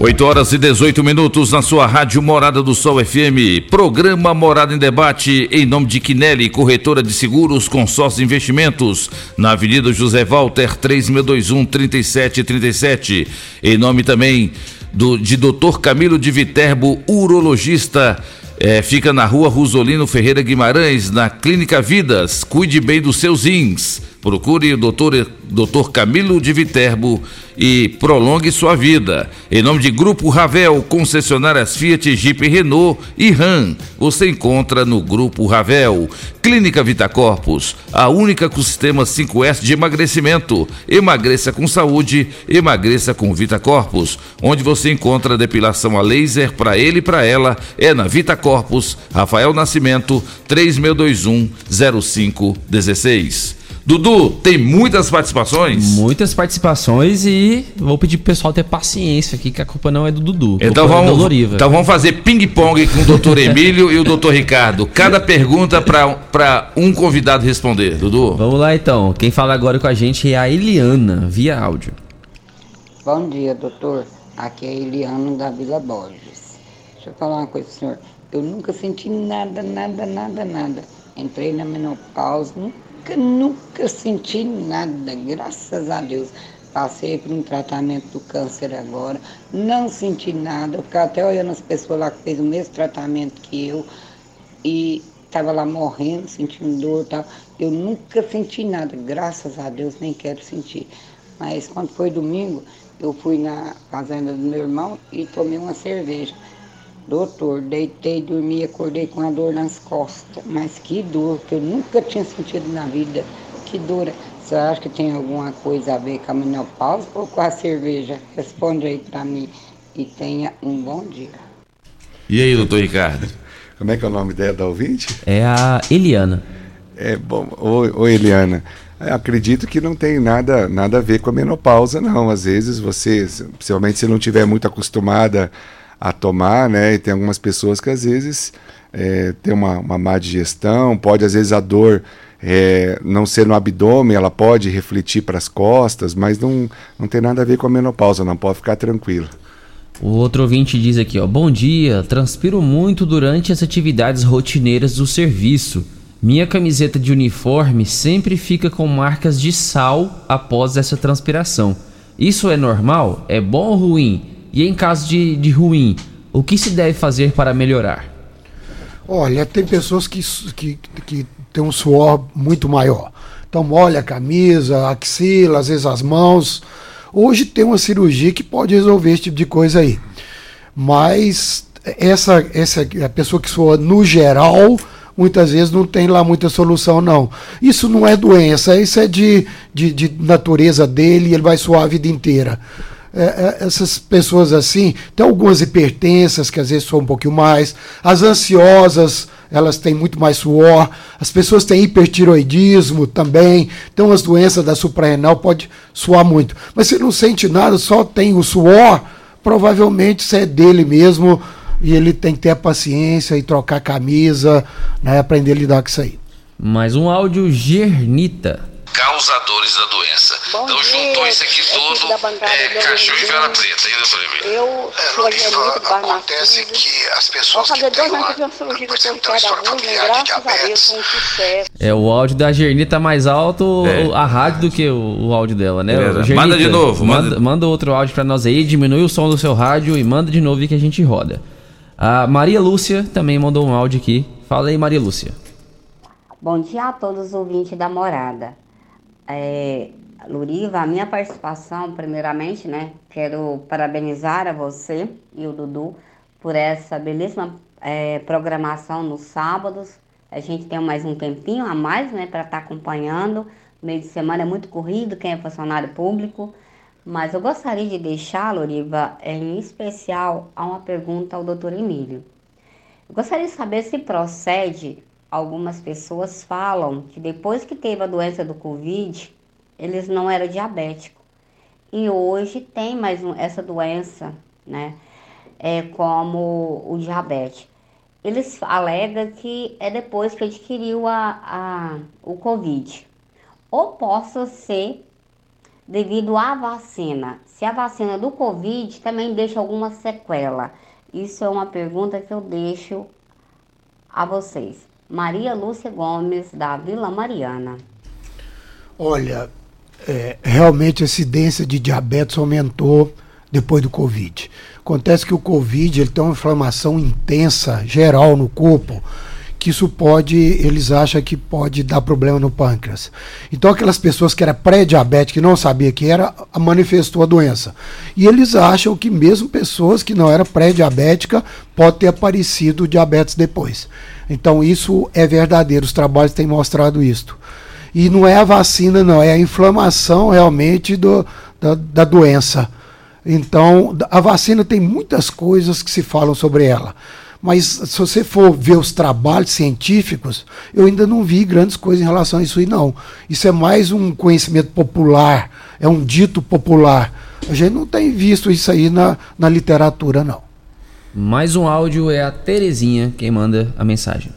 S4: 8 horas e 18 minutos na sua rádio Morada do Sol FM. Programa Morada em Debate em nome de Quinelli, corretora de seguros, consórcio investimentos, na Avenida José Walter, 3621 3737. Em nome também do, de Dr. Camilo de Viterbo, urologista. É, fica na rua Rosolino Ferreira Guimarães, na Clínica Vidas. Cuide bem dos seus rins. Procure o doutor, doutor Camilo de Viterbo e prolongue sua vida. Em nome de Grupo Ravel, concessionárias Fiat, Jeep, Renault e Ram. Você encontra no Grupo Ravel. Clínica Vita Corpus, a única com sistema 5S de emagrecimento. Emagreça com saúde, emagreça com Vita Corpus. Onde você encontra depilação a laser para ele e para ela é na Vita Corpus, Rafael Nascimento, 3621 0516. Dudu, tem muitas participações?
S5: Muitas participações e vou pedir pro pessoal ter paciência aqui, que a culpa não é do Dudu. a
S4: Então
S5: é do
S4: vamos,
S5: Loriva.
S4: então vamos fazer ping-pong com o doutor [laughs] Emílio e o doutor Ricardo. Cada pergunta para um convidado responder. Dudu?
S5: Vamos lá então. Quem fala agora com a gente é a Eliana, via áudio.
S35: Bom dia, doutor. Aqui é Eliano da Vila Borges. Deixa eu falar uma coisa, senhor. Eu nunca senti nada, nada, nada, nada. Entrei na menopausa, nunca, nunca senti nada, graças a Deus. Passei por um tratamento do câncer agora, não senti nada. Eu ficava até olhando as pessoas lá que fez o mesmo tratamento que eu e estava lá morrendo, sentindo dor e tal. Eu nunca senti nada, graças a Deus, nem quero sentir. Mas quando foi domingo, eu fui na fazenda do meu irmão e tomei uma cerveja. Doutor, deitei, dormi, acordei com a dor nas costas. Mas que dor, que eu nunca tinha sentido na vida. Que dor. Você acha que tem alguma coisa a ver com a menopausa ou com a cerveja? Responde aí para mim e tenha um bom dia.
S4: E aí, doutor Ricardo?
S36: Como é que é o nome dela, da ouvinte?
S5: É a Eliana.
S36: É bom. Oi, oi Eliana. Eu acredito que não tem nada, nada a ver com a menopausa, não. Às vezes você, principalmente se não tiver muito acostumada a tomar, né? E tem algumas pessoas que às vezes é, tem uma, uma má digestão, pode às vezes a dor é, não ser no abdômen, ela pode refletir para as costas, mas não, não tem nada a ver com a menopausa, não pode ficar tranquilo.
S5: O outro ouvinte diz aqui, ó, bom dia, transpiro muito durante as atividades rotineiras do serviço. Minha camiseta de uniforme sempre fica com marcas de sal após essa transpiração. Isso é normal? É bom ou ruim? E em caso de, de ruim, o que se deve fazer para melhorar?
S8: Olha, tem pessoas que, que, que têm um suor muito maior. Então molha a camisa, a axila, às vezes as mãos. Hoje tem uma cirurgia que pode resolver esse tipo de coisa aí. Mas essa, essa a pessoa que soa no geral, muitas vezes não tem lá muita solução, não. Isso não é doença, isso é de, de, de natureza dele e ele vai suar a vida inteira. É, é, essas pessoas assim, tem algumas hipertensas que às vezes são um pouquinho mais, as ansiosas, elas têm muito mais suor, as pessoas têm hipertiroidismo também, então as doenças da suprarrenal pode suar muito. Mas se não sente nada, só tem o suor, provavelmente isso é dele mesmo e ele tem que ter a paciência e trocar a camisa, né, aprender a lidar com isso aí.
S5: Mais um áudio Gernita
S4: causadores da doença.
S37: Bom
S4: então
S37: dia,
S4: juntou isso aqui tudo, é, cachorro e vela preta, aí, doutor Emílio?
S37: Eu
S38: é, Loriva, acontece que as pessoas que têm uma, percepção familiar de diabetes...
S5: É, o áudio da Gerni tá mais alto é. a rádio do que o, o áudio dela, né?
S4: É, manda de novo.
S5: Manda, manda, manda outro áudio para nós aí, diminui o som do seu rádio e manda de novo que a gente roda. A Maria Lúcia também mandou um áudio aqui. Fala aí, Maria Lúcia.
S39: Bom dia a todos os ouvintes da morada. É, Luriva, a minha participação, primeiramente, né? Quero parabenizar a você e o Dudu por essa belíssima é, programação nos sábados. A gente tem mais um tempinho a mais, né, para estar tá acompanhando. Meio de semana é muito corrido, quem é funcionário público. Mas eu gostaria de deixar, Loriva, em especial, a uma pergunta ao doutor Emílio. Eu gostaria de saber se procede algumas pessoas falam que depois que teve a doença do Covid, eles não eram diabéticos. E hoje tem mais um, essa doença, né? É como o diabetes. Eles alegam que é depois que adquiriu a, a, o Covid. Ou possa ser devido à vacina. Se a vacina do Covid também deixa alguma sequela. Isso é uma pergunta que eu deixo a vocês. Maria Lúcia Gomes, da Vila Mariana.
S8: Olha, é, realmente a incidência de diabetes aumentou depois do Covid. Acontece que o Covid ele tem uma inflamação intensa, geral no corpo, que isso pode, eles acham que pode dar problema no pâncreas. Então aquelas pessoas que era pré-diabética que não sabia que era, manifestou a doença. E eles acham que mesmo pessoas que não eram pré-diabética pode ter aparecido diabetes depois. Então isso é verdadeiro, os trabalhos têm mostrado isso. E não é a vacina, não, é a inflamação realmente do, da, da doença. Então, a vacina tem muitas coisas que se falam sobre ela. Mas se você for ver os trabalhos científicos, eu ainda não vi grandes coisas em relação a isso aí, não. Isso é mais um conhecimento popular, é um dito popular. A gente não tem visto isso aí na, na literatura, não.
S5: Mais um áudio é a Terezinha quem manda a mensagem.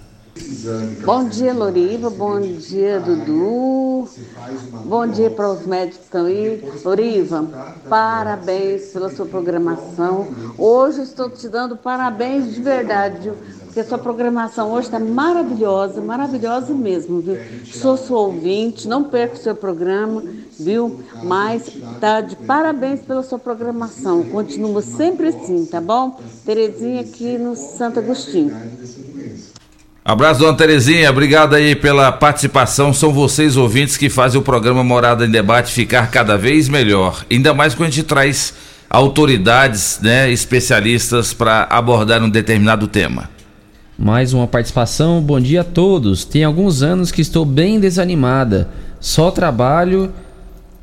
S40: Bom dia, Loriva. Bom dia, Dudu. Bom dia para os médicos que estão aí. Loriva, parabéns pela sua programação. Hoje estou te dando parabéns de verdade, porque a sua programação hoje está maravilhosa, maravilhosa mesmo, viu? Sou sua ouvinte, não perca o seu programa, viu? Mas tá de parabéns pela sua programação. Continua sempre assim, tá bom? Terezinha aqui no Santo Agostinho.
S4: Abraço, dona Terezinha. Obrigado aí pela participação. São vocês, ouvintes, que fazem o programa Morada em Debate ficar cada vez melhor. Ainda mais quando a gente traz autoridades, né, especialistas para abordar um determinado tema.
S5: Mais uma participação. Bom dia a todos. Tem alguns anos que estou bem desanimada. Só trabalho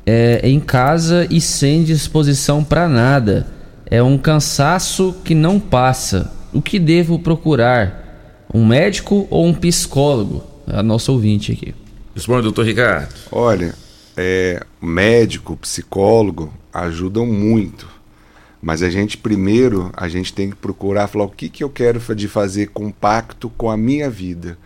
S5: é, em casa e sem disposição para nada. É um cansaço que não passa. O que devo procurar? Um médico ou um psicólogo? A nossa ouvinte aqui.
S4: Responde, doutor Ricardo.
S9: Olha, é, médico, psicólogo ajudam muito. Mas a gente primeiro, a gente tem que procurar falar o que, que eu quero de fazer compacto com a minha vida.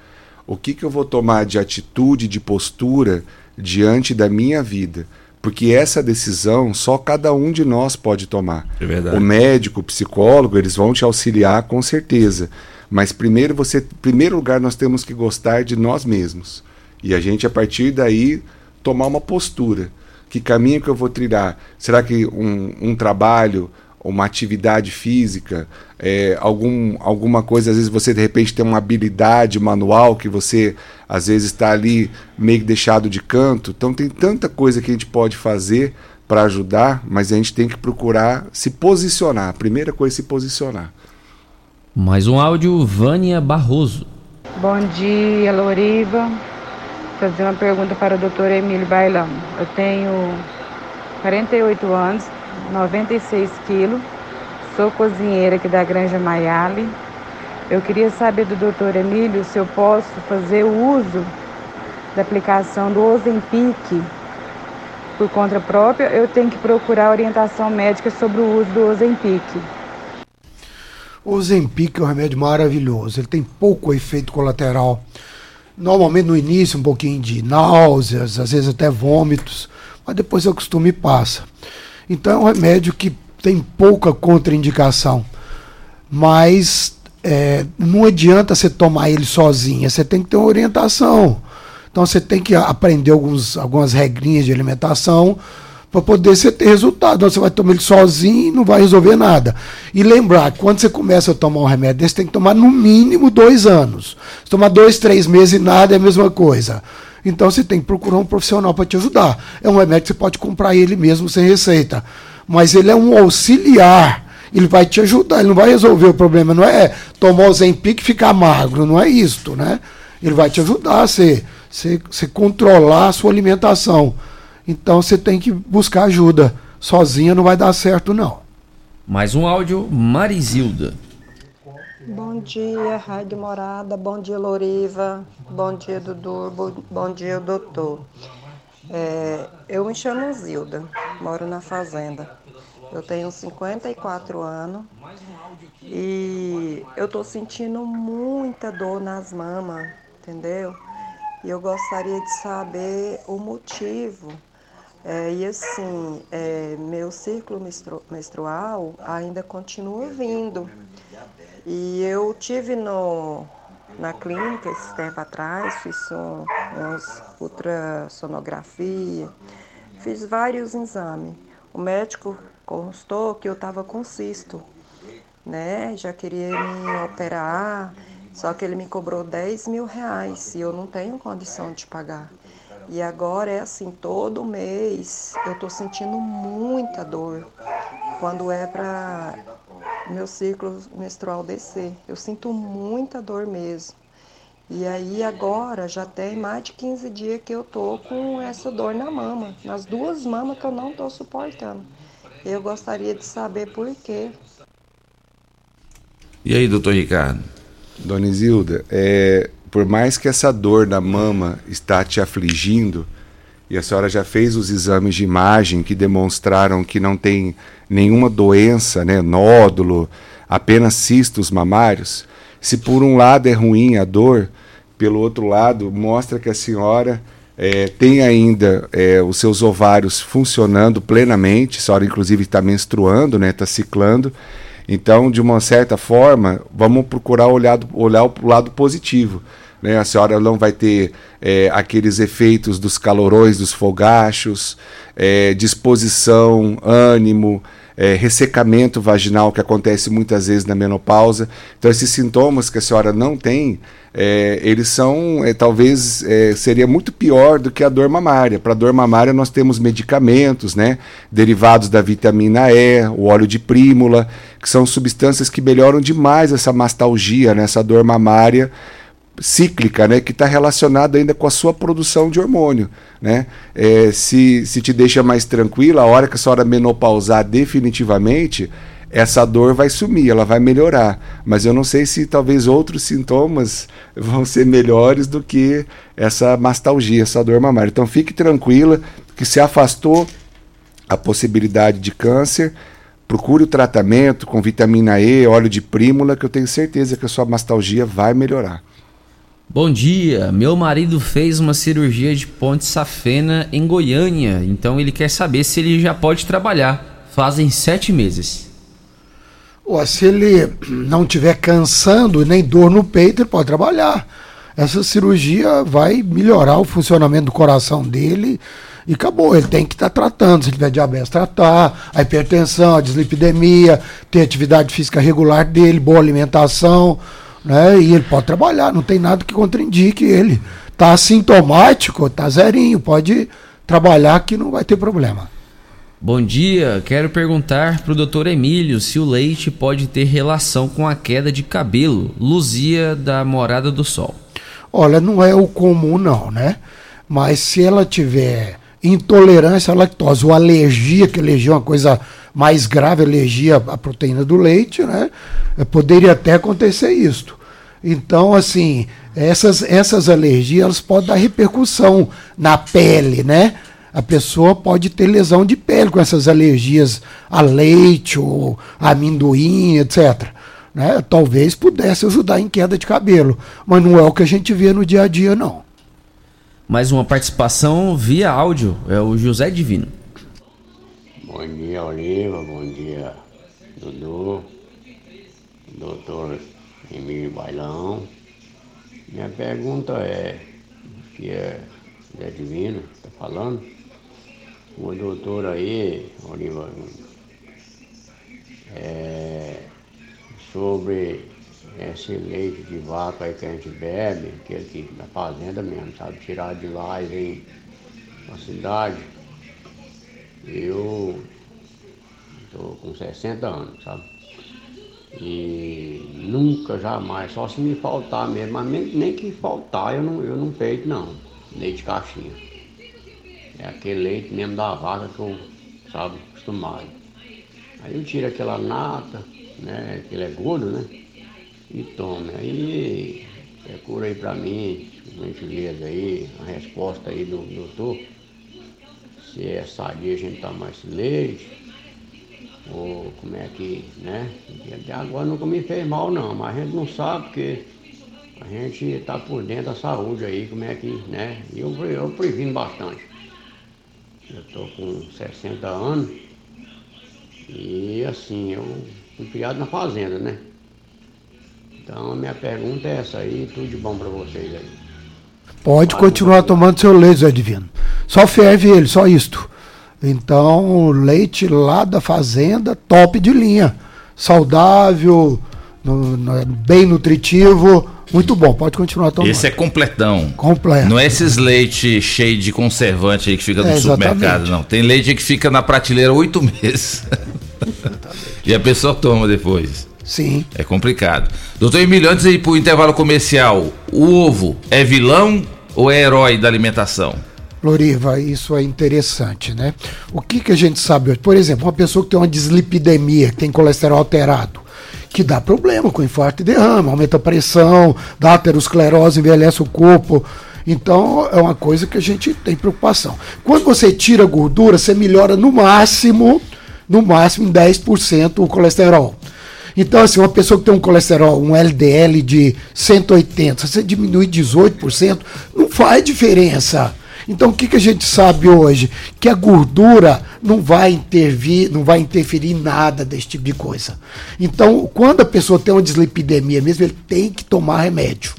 S9: O que, que eu vou tomar de atitude, de postura diante da minha vida. Porque essa decisão só cada um de nós pode tomar.
S4: É verdade.
S9: O médico, o psicólogo, eles vão te auxiliar com certeza. Mas primeiro você, primeiro lugar, nós temos que gostar de nós mesmos. E a gente, a partir daí, tomar uma postura. Que caminho que eu vou trilhar? Será que um, um trabalho, uma atividade física, é, algum, alguma coisa, às vezes você de repente tem uma habilidade manual que você às vezes está ali meio deixado de canto. Então tem tanta coisa que a gente pode fazer para ajudar, mas a gente tem que procurar se posicionar. A primeira coisa é se posicionar.
S5: Mais um áudio, Vânia Barroso.
S41: Bom dia, Loriva. Fazer uma pergunta para o Dr. Emílio Bailão. Eu tenho 48 anos, 96 quilos, sou cozinheira aqui da Granja Maiale. Eu queria saber do Dr. Emílio se eu posso fazer o uso da aplicação do Ozempic por conta própria, eu tenho que procurar orientação médica sobre o uso do Ozempic.
S8: O Zempic é um remédio maravilhoso, ele tem pouco efeito colateral. Normalmente no início um pouquinho de náuseas, às vezes até vômitos, mas depois o costume passa. Então é um remédio que tem pouca contraindicação. Mas é, não adianta você tomar ele sozinho, você tem que ter uma orientação. Então você tem que aprender alguns, algumas regrinhas de alimentação para poder você ter resultado. Você vai tomar ele sozinho e não vai resolver nada. E lembrar quando você começa a tomar um remédio desse, tem que tomar no mínimo dois anos. Se tomar dois, três meses e nada é a mesma coisa. Então você tem que procurar um profissional para te ajudar. É um remédio que você pode comprar ele mesmo sem receita. Mas ele é um auxiliar. Ele vai te ajudar, ele não vai resolver o problema. Não é tomar o Zempic e ficar magro, não é isto, né? Ele vai te ajudar a você, você, você controlar a sua alimentação. Então você tem que buscar ajuda. Sozinha não vai dar certo, não.
S5: Mais um áudio, Marizilda.
S42: Bom dia, Rádio Morada. Bom dia, Loriva. Bom dia, Dudu. Bom dia, doutor. É, eu me chamo Zilda, moro na fazenda. Eu tenho 54 anos e eu tô sentindo muita dor nas mamas, entendeu? E eu gostaria de saber o motivo é, e assim, é, meu ciclo menstrual ainda continua vindo. E eu tive no, na clínica esse tempo atrás, fiz um, umas ultrassonografia, fiz vários exames. O médico constou que eu estava com cisto, né? Já queria me operar, só que ele me cobrou 10 mil reais e eu não tenho condição de pagar. E agora é assim, todo mês eu tô sentindo muita dor quando é para meu ciclo menstrual descer. Eu sinto muita dor mesmo. E aí agora já tem mais de 15 dias que eu tô com essa dor na mama, nas duas mamas que eu não tô suportando. Eu gostaria de saber por quê.
S4: E aí, doutor Ricardo?
S9: Dona Isilda, é, por mais que essa dor na mama está te afligindo, e a senhora já fez os exames de imagem que demonstraram que não tem nenhuma doença, né, nódulo, apenas cistos mamários, se por um lado é ruim a dor, pelo outro lado, mostra que a senhora é, tem ainda é, os seus ovários funcionando plenamente, a senhora inclusive está menstruando, né, está ciclando. Então, de uma certa forma, vamos procurar olhar, olhar o lado positivo. Né? A senhora não vai ter é, aqueles efeitos dos calorões dos fogachos, é, disposição, ânimo, é, ressecamento vaginal que acontece muitas vezes na menopausa. Então, esses sintomas que a senhora não tem, é, eles são, é, talvez, é, seria muito pior do que a dor mamária. Para a dor mamária, nós temos medicamentos, né, derivados da vitamina E, o óleo de prímula, que são substâncias que melhoram demais essa mastalgia, né, essa dor mamária cíclica, né, que está relacionada ainda com a sua produção de hormônio. Né? É, se, se te deixa mais tranquila, a hora que a senhora menopausar definitivamente, essa dor vai sumir, ela vai melhorar. Mas eu não sei se talvez outros sintomas [laughs] vão ser melhores do que essa mastalgia, essa dor mamária. Então fique tranquila que se afastou a possibilidade de câncer, procure o tratamento com vitamina E, óleo de prímula, que eu tenho certeza que a sua mastalgia vai melhorar.
S5: Bom dia, meu marido fez uma cirurgia de ponte safena em Goiânia, então ele quer saber se ele já pode trabalhar. Fazem sete meses.
S8: Ó, se ele não tiver cansando nem dor no peito, ele pode trabalhar. Essa cirurgia vai melhorar o funcionamento do coração dele e acabou. Ele tem que estar tá tratando. Se tiver diabetes, tratar, a hipertensão, a dislipidemia, ter atividade física regular dele, boa alimentação né? E ele pode trabalhar, não tem nada que contraindique ele. Tá assintomático, tá zerinho, pode trabalhar que não vai ter problema.
S5: Bom dia, quero perguntar para o doutor Emílio se o leite pode ter relação com a queda de cabelo, Luzia da Morada do Sol.
S8: Olha, não é o comum não, né? Mas se ela tiver intolerância à lactose ou alergia, que alergia é uma coisa mais grave, alergia à proteína do leite, né? Poderia até acontecer isso. Então, assim, essas, essas alergias elas podem dar repercussão na pele, né? A pessoa pode ter lesão de pele com essas alergias a leite ou a amendoim, etc. Né? Talvez pudesse ajudar em queda de cabelo, mas não é o que a gente vê no dia a dia, não.
S5: Mais uma participação via áudio, é o José Divino.
S43: Bom dia, Oliva. Bom dia, Dudu. Doutor Emílio Bailão. Minha pergunta é, que é Zé Divino, está falando? O doutor aí, Oliva, é, sobre esse leite de vaca aí que a gente bebe, que aqui na fazenda mesmo, sabe? Tirar de lá e vem na cidade eu estou com 60 anos, sabe? E nunca, jamais, só se me faltar mesmo, mas nem que faltar eu não, eu não peito não, leite de caixinha. É aquele leite mesmo da vaca que eu, sabe, acostumado. Aí eu tiro aquela nata, né, que ele é gordo, né, e tomo. Aí procura aí pra mim, gentileza aí, a resposta aí do doutor se é sadia a gente tomar esse leite, ou como é que, né? Até agora nunca me fez mal não, mas a gente não sabe porque a gente está por dentro da saúde aí, como é que, né? E eu, eu previno bastante. Eu estou com 60 anos e assim, eu fui criado na fazenda, né? Então a minha pergunta é essa aí, tudo de bom para vocês aí.
S8: Pode continuar tomando seu leite, Zé Divino. Só ferve ele, só isto. Então, leite lá da fazenda, top de linha. Saudável, no, no, bem nutritivo, muito bom. Pode continuar tomando.
S4: Esse é completão.
S8: Completo.
S4: Não é esses leite cheio de conservante aí que fica no é, supermercado, não. Tem leite que fica na prateleira oito meses. e a pessoa toma depois.
S8: Sim.
S4: É complicado. Doutor Emílio, antes de ir para o intervalo comercial, o ovo é vilão ou é herói da alimentação?
S8: Loriva, isso é interessante, né? O que, que a gente sabe hoje? Por exemplo, uma pessoa que tem uma dislipidemia, que tem colesterol alterado, que dá problema com infarto e derrama, aumenta a pressão, dá aterosclerose, envelhece o corpo. Então é uma coisa que a gente tem preocupação. Quando você tira gordura, você melhora no máximo, no máximo em 10% o colesterol. Então, assim, uma pessoa que tem um colesterol, um LDL de 180, você diminui 18%, não faz diferença. Então, o que, que a gente sabe hoje? Que a gordura não vai intervir, não vai interferir em nada desse tipo de coisa. Então, quando a pessoa tem uma dislipidemia mesmo, ele tem que tomar remédio.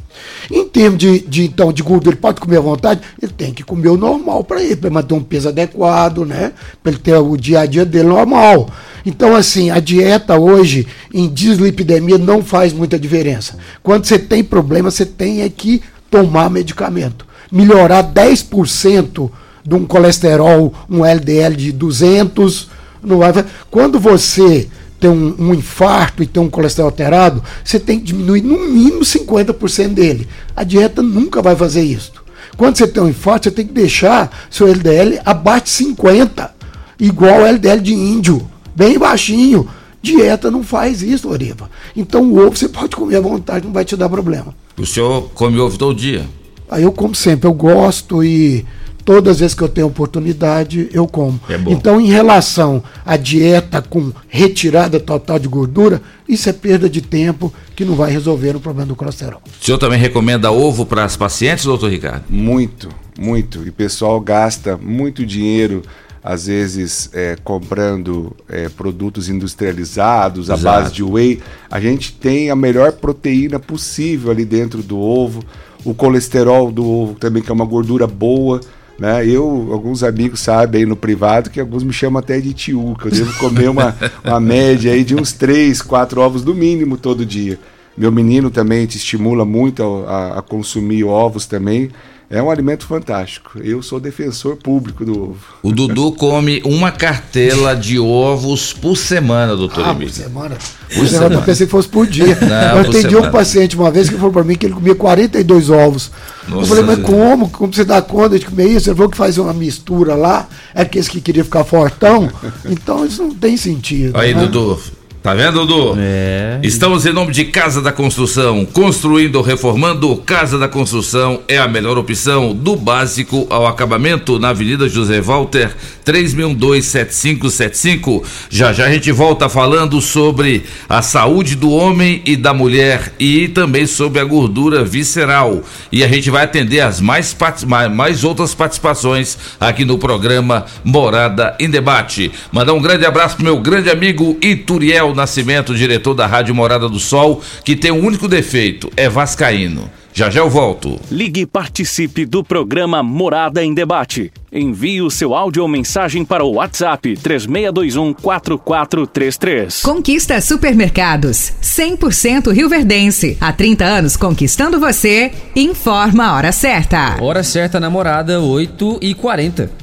S8: Em termos de, de, então, de gordura, ele pode comer à vontade? Ele tem que comer o normal para ele, para manter um peso adequado, né? Para ele ter o dia a dia dele normal. Então, assim, a dieta hoje em dislipidemia não faz muita diferença. Quando você tem problema, você tem é que tomar medicamento. Melhorar 10% de um colesterol, um LDL de 200, não vai. Quando você tem um, um, infarto e tem um colesterol alterado, você tem que diminuir no mínimo 50% dele. A dieta nunca vai fazer isso. Quando você tem um infarto, você tem que deixar seu LDL abaixo de 50, igual o LDL de índio, bem baixinho. Dieta não faz isso, Oriva. Então o ovo você pode comer à vontade, não vai te dar problema.
S4: O senhor come ovo todo dia?
S8: Aí eu como sempre, eu gosto e todas as vezes que eu tenho oportunidade, eu como.
S4: É
S8: então, em relação à dieta com retirada total de gordura, isso é perda de tempo que não vai resolver o problema do colesterol.
S4: O senhor também recomenda ovo para as pacientes, doutor Ricardo?
S36: Muito, muito. E o pessoal gasta muito dinheiro às vezes é, comprando é, produtos industrializados à base de whey. A gente tem a melhor proteína possível ali dentro do ovo. O colesterol do ovo também, que é uma gordura boa. Né? Eu, alguns amigos sabem aí no privado que alguns me chamam até de tio, que eu devo comer uma, [laughs] uma média aí de uns 3, 4 ovos no mínimo todo dia. Meu menino também te estimula muito a, a consumir ovos também. É um alimento fantástico. Eu sou defensor público do ovo.
S4: O Dudu come uma cartela de ovos por semana, doutor
S8: ah,
S4: Emílio.
S8: Por semana? Por semana. Eu pensei que fosse por dia. Não, eu atendi um paciente uma vez que falou para mim que ele comia 42 ovos. Nossa, eu falei, mas como? Como você dá conta de comer isso? Ele falou que faz uma mistura lá. É aqueles que queria ficar fortão. Então isso não tem sentido.
S4: Aí,
S8: né?
S4: Dudu. Tá vendo, Dudu?
S5: É.
S4: Estamos em nome de Casa da Construção. Construindo ou reformando, Casa da Construção é a melhor opção, do básico ao acabamento, na Avenida José Walter, 3012-7575. Já já a gente volta falando sobre a saúde do homem e da mulher e também sobre a gordura visceral. E a gente vai atender as mais, mais outras participações aqui no programa Morada em Debate. Mandar um grande abraço pro meu grande amigo Ituriel Nascimento, diretor da Rádio Morada do Sol, que tem um único defeito, é vascaíno. Já já eu volto.
S44: Ligue e participe do programa Morada em Debate. Envie o seu áudio ou mensagem para o WhatsApp 3621-4433.
S45: Conquista Supermercados. 100% Rio Verdense. Há 30 anos conquistando você. Informa a hora certa.
S5: Hora certa namorada, 8 e 40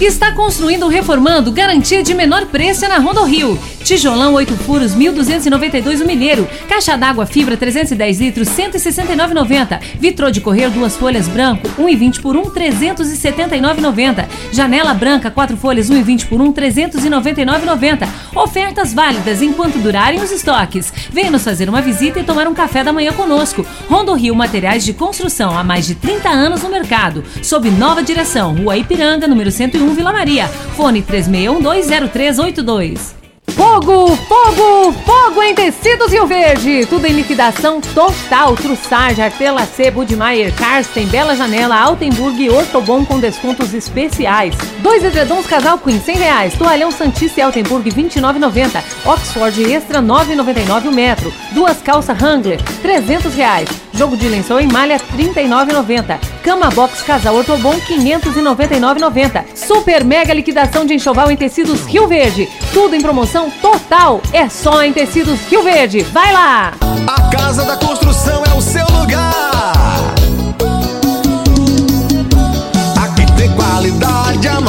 S11: Está construindo ou reformando garantia de menor preço na Rondo Rio. Tijolão 8 furos 1292 o Mineiro. Caixa d'água fibra 310 litros 169,90. Vitrô de correr duas folhas branco 1,20 por 1 379,90. Janela branca quatro folhas 1,20 por 1 399,90. Ofertas válidas enquanto durarem os estoques. Venha nos fazer uma visita e tomar um café da manhã conosco. Rondo Rio Materiais de Construção há mais de 30 anos no mercado. Sob nova direção, Rua Ipiranga, número 101 Vila Maria. Fone 36120382. Fogo, fogo, fogo em tecidos Rio Verde. Tudo em liquidação total. Trussage, Artelacê, Budmeier, Karsten, Bela Janela, Altenburg e Ortobon com descontos especiais. Dois edredons casal Queen, 100 reais. Toalhão Santista e Altenburg, 29,90. Oxford Extra, 9,99 o metro. Duas calças Wrangler, 300 reais. Jogo de lençol em malha, 39,90. Cama Box Casal Ortobon, 599,90. Super mega liquidação de enxoval em tecidos Rio Verde. Tudo em promoção total. É só em tecidos Rio Verde. Vai lá!
S24: A Casa da Construção é o seu lugar.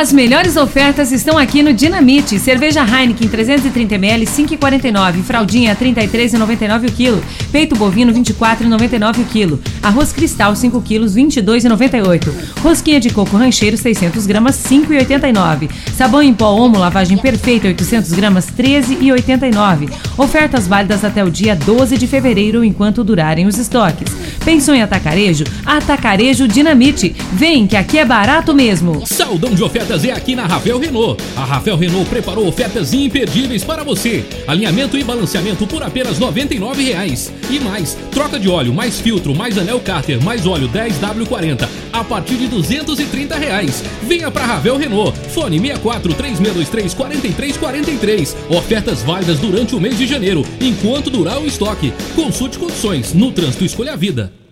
S11: As melhores ofertas estão aqui no Dinamite. Cerveja Heineken 330ml 5,49. Fraldinha 33,99 o quilo. Peito bovino 24,99 o quilo. Arroz cristal 5 quilos 22,98. Rosquinha de coco rancheiro 600 gramas 5,89. Sabão em pó Omo lavagem perfeita 800 gramas 13,89. Ofertas válidas até o dia 12 de fevereiro enquanto durarem os estoques. Pensou em atacarejo? Atacarejo Dinamite. Vem que aqui é barato mesmo.
S46: Saldão de ofertas é aqui na Ravel Renault. A Ravel Renault preparou ofertas imperdíveis para você. Alinhamento e balanceamento por apenas R$ 99,00. E mais, troca de óleo, mais filtro, mais anel cárter, mais óleo 10W40 a partir de 230 reais. Venha para Ravel Renault. Fone 64 3623 4343. Ofertas válidas durante o mês de janeiro, enquanto durar o estoque. Consulte condições. No trânsito escolha a vida.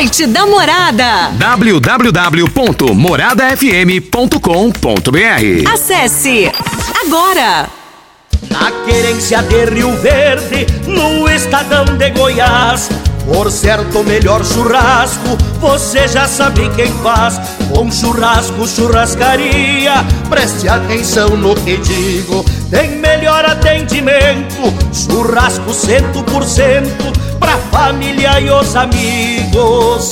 S10: Site da Morada.
S6: www.moradafm.com.br
S10: Acesse agora.
S6: Na querência de Rio Verde, no estadão de Goiás. Por certo, melhor churrasco, você já sabe quem faz. Com churrasco, churrascaria, preste atenção no que digo. Tem melhor atendimento, churrasco cento por cento, pra família e os amigos.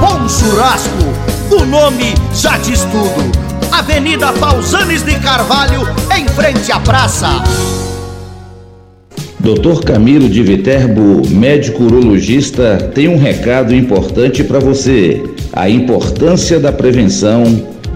S6: Bom churrasco, o nome já diz tudo. Avenida Pausanes de Carvalho, em frente à praça.
S4: Dr. Camilo de Viterbo, médico urologista, tem um recado importante para você: a importância da prevenção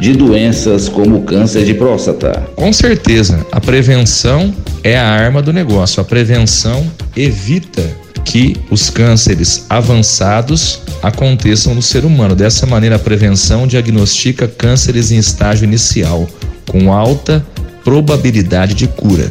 S4: de doenças como câncer de próstata.
S16: Com certeza, a prevenção é a arma do negócio. A prevenção evita que os cânceres avançados aconteçam no ser humano. Dessa maneira, a prevenção diagnostica cânceres em estágio inicial, com alta probabilidade de cura.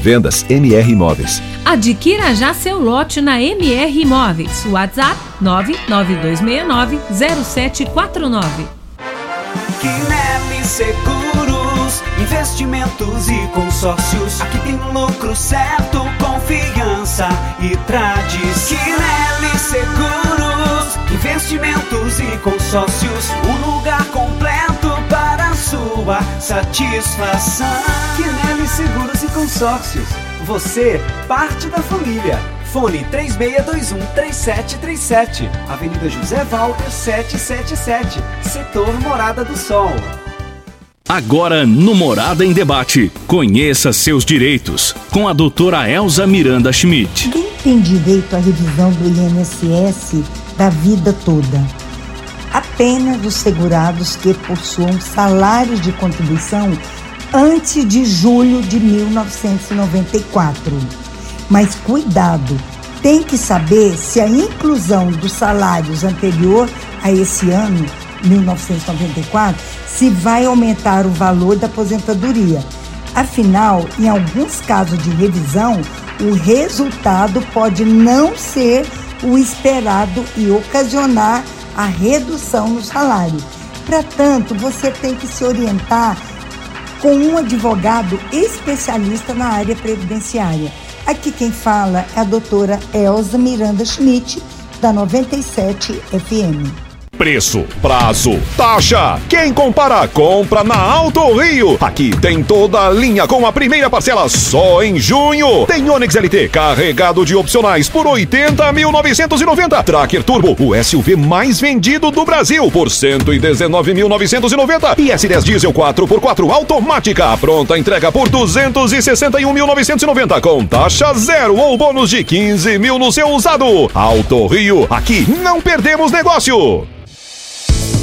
S17: Vendas MR Imóveis.
S11: Adquira já seu lote na MR Imóveis. WhatsApp 992690749.
S33: Quinelli Seguros, investimentos e consórcios. Aqui tem lucro certo, confiança e tradição. Quinelli Seguros, investimentos e consórcios. Um lugar completo sua satisfação. Quinelli Seguros e Consórcios. Você, parte da família. Fone 3621-3737. Avenida José Walter 777. Setor Morada do Sol.
S3: Agora no Morada em Debate. Conheça seus direitos. Com a doutora Elza Miranda Schmidt.
S23: Quem tem direito à revisão do INSS da vida toda? Apenas os segurados que possuam salários de contribuição antes de julho de 1994. Mas cuidado, tem que saber se a inclusão dos salários anterior a esse ano, 1994, se vai aumentar o valor da aposentadoria. Afinal, em alguns casos de revisão, o resultado pode não ser o esperado e ocasionar a redução no salário. Portanto, você tem que se orientar com um advogado especialista na área previdenciária. Aqui quem fala é a doutora Elza Miranda Schmidt, da 97 FM.
S12: Preço, prazo, taxa. Quem compara, compra na Alto Rio. Aqui tem toda a linha com a primeira parcela só em junho. Tem Onix LT carregado de opcionais por 80.990. Tracker Turbo, o SUV mais vendido do Brasil por 119.990. E S10 Diesel 4x4 automática. Pronta entrega por 261.990 com taxa zero ou bônus de 15 mil no seu usado. Alto Rio, aqui não perdemos negócio.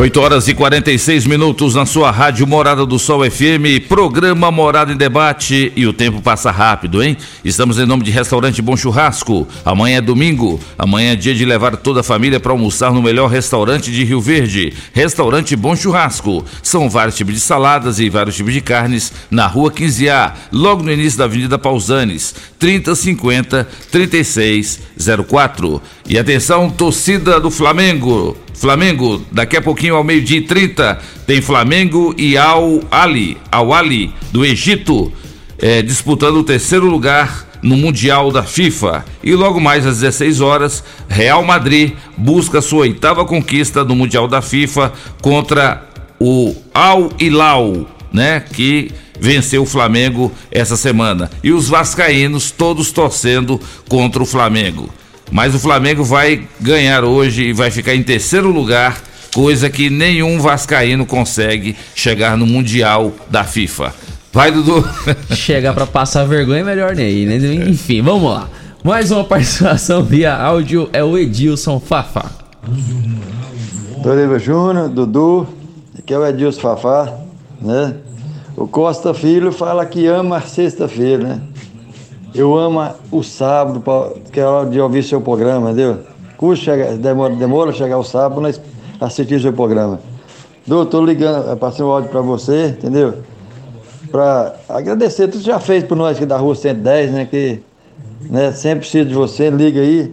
S4: 8 horas e 46 minutos na sua rádio Morada do Sol FM, programa Morada em Debate e o tempo passa rápido, hein? Estamos em nome de Restaurante Bom Churrasco. Amanhã é domingo, amanhã é dia de levar toda a família para almoçar no melhor restaurante de Rio Verde. Restaurante Bom Churrasco. São vários tipos de saladas e vários tipos de carnes na Rua 15A, logo no início da Avenida Pausanes, 3050 3604. E atenção, torcida do Flamengo. Flamengo, daqui a pouquinho ao meio-dia e 30, tem Flamengo e Al Ali, Al Ali do Egito, é, disputando o terceiro lugar no Mundial da FIFA. E logo mais às 16 horas, Real Madrid busca sua oitava conquista no Mundial da FIFA contra o Al Hilal, né? Que venceu o Flamengo essa semana. E os vascaínos todos torcendo contra o Flamengo. Mas o Flamengo vai ganhar hoje e vai ficar em terceiro lugar, coisa que nenhum vascaíno consegue chegar no Mundial da FIFA. Vai, Dudu. [laughs]
S5: Chegar para passar vergonha é melhor nem, né? Enfim, vamos lá. Mais uma participação via áudio é o Edilson Fafá.
S47: Doriva Júnior, Dudu, aqui é o Edilson Fafá, né? O Costa Filho fala que ama a sexta-feira, né? Eu amo o sábado, que é hora de ouvir seu programa, entendeu? Custa demora, demora chegar o sábado, mas assistir seu programa. Doutor, ligando, passei um áudio para você, entendeu? Para agradecer tudo que já fez por nós aqui da rua 110, né? Que né, sempre preciso de você, liga aí.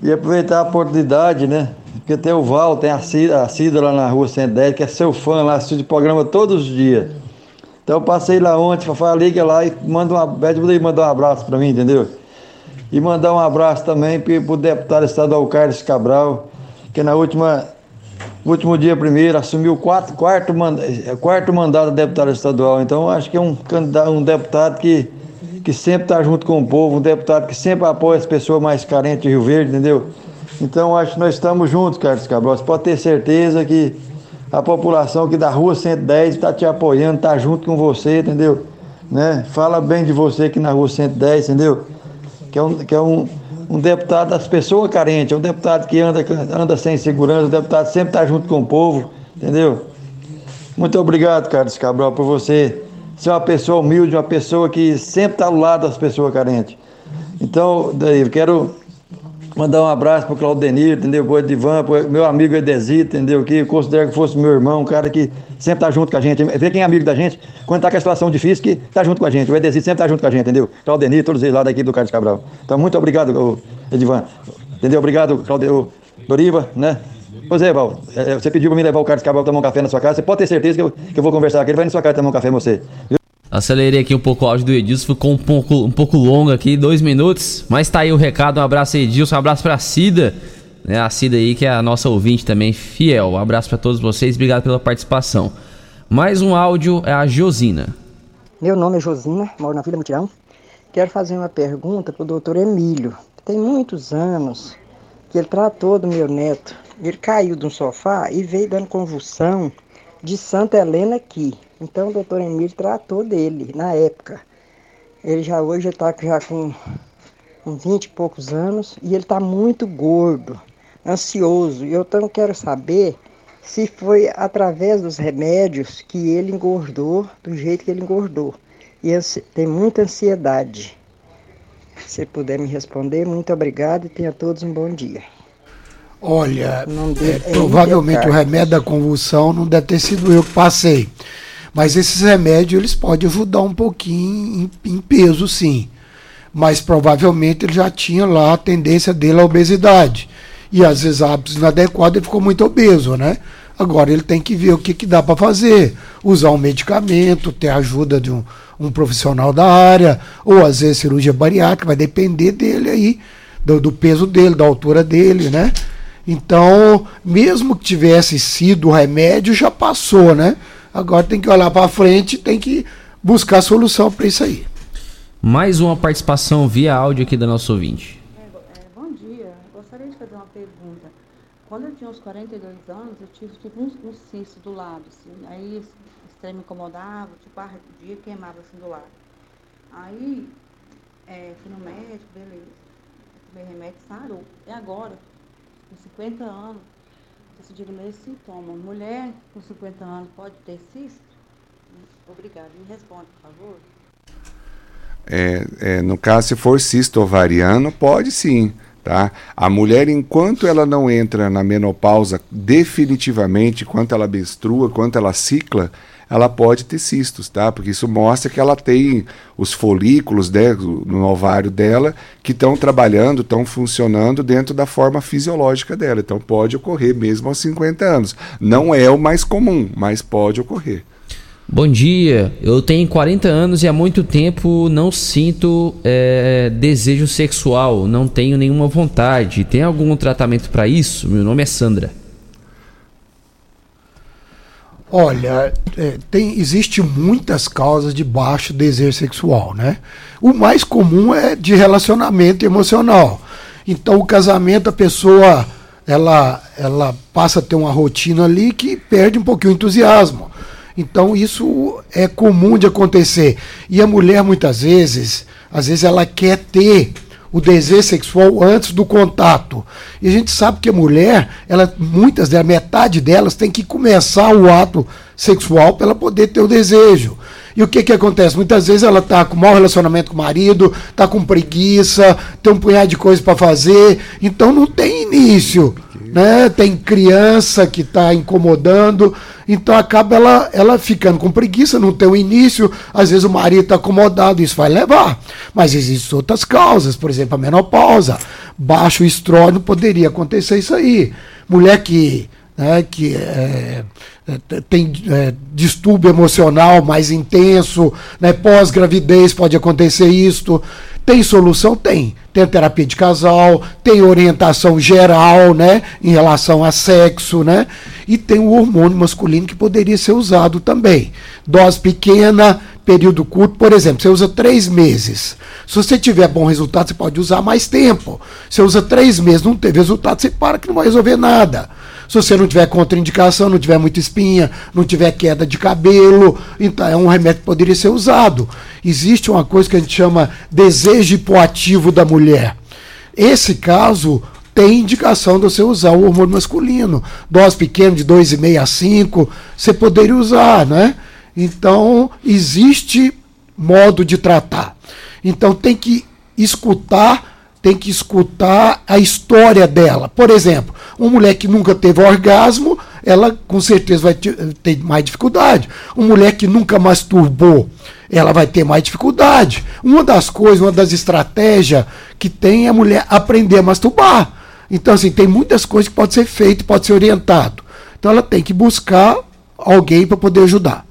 S47: E aproveitar a oportunidade, né? Porque tem o Val, tem a Cida, a Cida lá na rua 110, que é seu fã lá, assiste o programa todos os dias. Então eu passei lá ontem, Fafá, liga lá e manda uma, pede ele mandar um abraço para mim, entendeu? E mandar um abraço também para o deputado estadual Carlos Cabral, que na última, último dia primeiro assumiu o quarto, quarto, quarto mandato de deputado estadual. Então acho que é um, um deputado que, que sempre está junto com o povo, um deputado que sempre apoia as pessoas mais carentes de Rio Verde, entendeu? Então acho que nós estamos juntos, Carlos Cabral. Você pode ter certeza que a população aqui da rua 110 está te apoiando, está junto com você, entendeu? Né? Fala bem de você aqui na rua 110, entendeu? Que é um, que é um, um deputado das pessoas carentes, é um deputado que anda, anda sem segurança, um deputado sempre está junto com o povo, entendeu? Muito obrigado, Carlos Cabral, por você ser uma pessoa humilde, uma pessoa que sempre está ao lado das pessoas carentes. Então, daí, quero Mandar um abraço pro Claudenir, entendeu? Pro Edivan, pro meu amigo Edesito, entendeu? Que eu considero que fosse meu irmão, um cara que sempre tá junto com a gente. Vê quem é amigo da gente, quando tá com a situação difícil, que tá junto com a gente. O Edesito sempre tá junto com a gente, entendeu? Claudenir, todos eles lá daqui do Carlos Cabral. Então, muito obrigado, Edivan. Entendeu? Obrigado, Claudio, Doriva, né? Pois é, Val, é, você pediu pra mim levar o Carlos Cabral tomar um café na sua casa. Você pode ter certeza que eu, que eu vou conversar com ele. Vai na sua casa tomar um café com você. Viu?
S5: Acelerei aqui um pouco o áudio do Edilson, ficou um pouco, um pouco longo aqui, dois minutos. Mas tá aí o recado, um abraço Edilson, um abraço pra Cida, né? A Cida aí que é a nossa ouvinte também, fiel. Um abraço para todos vocês, obrigado pela participação. Mais um áudio é a Josina.
S48: Meu nome é Josina, moro na Vila Mutirão. Quero fazer uma pergunta pro doutor Emílio. Tem muitos anos que ele tratou do meu neto. Ele caiu de um sofá e veio dando convulsão de Santa Helena aqui. Então o doutor Emílio tratou dele na época. Ele já hoje está já com uns 20 e poucos anos e ele está muito gordo, ansioso. E eu então quero saber
S35: se foi através dos remédios que ele engordou do jeito que ele engordou. E tem muita ansiedade. Se puder me responder, muito obrigado e tenha todos um bom dia.
S8: Olha, é, provavelmente o remédio da convulsão não deve ter sido eu que passei. Mas esses remédios eles podem ajudar um pouquinho em, em peso, sim. Mas provavelmente ele já tinha lá a tendência dele à obesidade. E às vezes hábitos inadequados ele ficou muito obeso, né? Agora ele tem que ver o que, que dá para fazer. Usar um medicamento, ter a ajuda de um, um profissional da área, ou às vezes cirurgia bariátrica, vai depender dele aí, do, do peso dele, da altura dele, né? Então, mesmo que tivesse sido o remédio, já passou, né? Agora tem que olhar para frente, tem que buscar solução para isso aí.
S5: Mais uma participação via áudio aqui da nossa ouvinte.
S49: Bom dia, gostaria de fazer uma pergunta. Quando eu tinha uns 42 anos, eu tive tipo um, um cisto do lado, assim. Aí esse esse trem me incomodava, tipo, ardia, queimava assim do lado. Aí é, fui no médico, beleza. Tomei remédio, sarou. E agora, com 50 anos, tô sentindo o mesmo sintoma. Mulher com 50 anos pode ter cisto? Obrigada. Me responde, por favor.
S9: É, é, no caso, se for cisto ovariano, pode sim. Tá? A mulher, enquanto ela não entra na menopausa definitivamente, enquanto ela menstrua, enquanto ela cicla, ela pode ter cistos, tá? Porque isso mostra que ela tem os folículos né, no ovário dela que estão trabalhando, estão funcionando dentro da forma fisiológica dela. Então pode ocorrer mesmo aos 50 anos. Não é o mais comum, mas pode ocorrer.
S5: Bom dia, eu tenho 40 anos e há muito tempo não sinto é, desejo sexual, não tenho nenhuma vontade. Tem algum tratamento para isso? Meu nome é Sandra.
S8: Olha, é, tem, existe muitas causas de baixo desejo sexual, né? O mais comum é de relacionamento emocional. Então, o casamento, a pessoa ela, ela passa a ter uma rotina ali que perde um pouquinho o entusiasmo. Então, isso é comum de acontecer. E a mulher, muitas vezes, às vezes ela quer ter o desejo sexual antes do contato. E a gente sabe que a mulher, ela, muitas delas, metade delas tem que começar o ato sexual para ela poder ter o desejo. E o que que acontece? Muitas vezes ela tá com mau relacionamento com o marido, tá com preguiça, tem um punhado de coisa para fazer, então não tem início, né? Tem criança que está incomodando, então acaba ela, ela ficando com preguiça, não tem o início, às vezes o marido está acomodado, isso vai levar. Mas existem outras causas, por exemplo, a menopausa, baixo estrógeno poderia acontecer isso aí. Mulher que né, que é, é, tem é, distúrbio emocional mais intenso, né, pós-gravidez pode acontecer isto. Tem solução? Tem. Tem terapia de casal, tem orientação geral, né, em relação a sexo, né, e tem o hormônio masculino que poderia ser usado também. Dose pequena, período curto, por exemplo, você usa três meses. Se você tiver bom resultado, você pode usar mais tempo. Você usa três meses, não teve resultado, você para que não vai resolver nada. Se você não tiver contraindicação, não tiver muita espinha, não tiver queda de cabelo, então é um remédio que poderia ser usado. Existe uma coisa que a gente chama desejo hipoativo da mulher. Esse caso tem indicação de você usar o hormônio masculino. Dose pequena de 2,5 a 5, você poderia usar, né? Então, existe modo de tratar. Então, tem que escutar tem que escutar a história dela. Por exemplo, uma mulher que nunca teve orgasmo, ela com certeza vai ter, mais dificuldade. Uma mulher que nunca masturbou, ela vai ter mais dificuldade. Uma das coisas, uma das estratégias que tem é a mulher aprender a masturbar. Então, assim, tem muitas coisas que pode ser feito, pode ser orientado. Então, ela tem que buscar alguém para poder ajudar.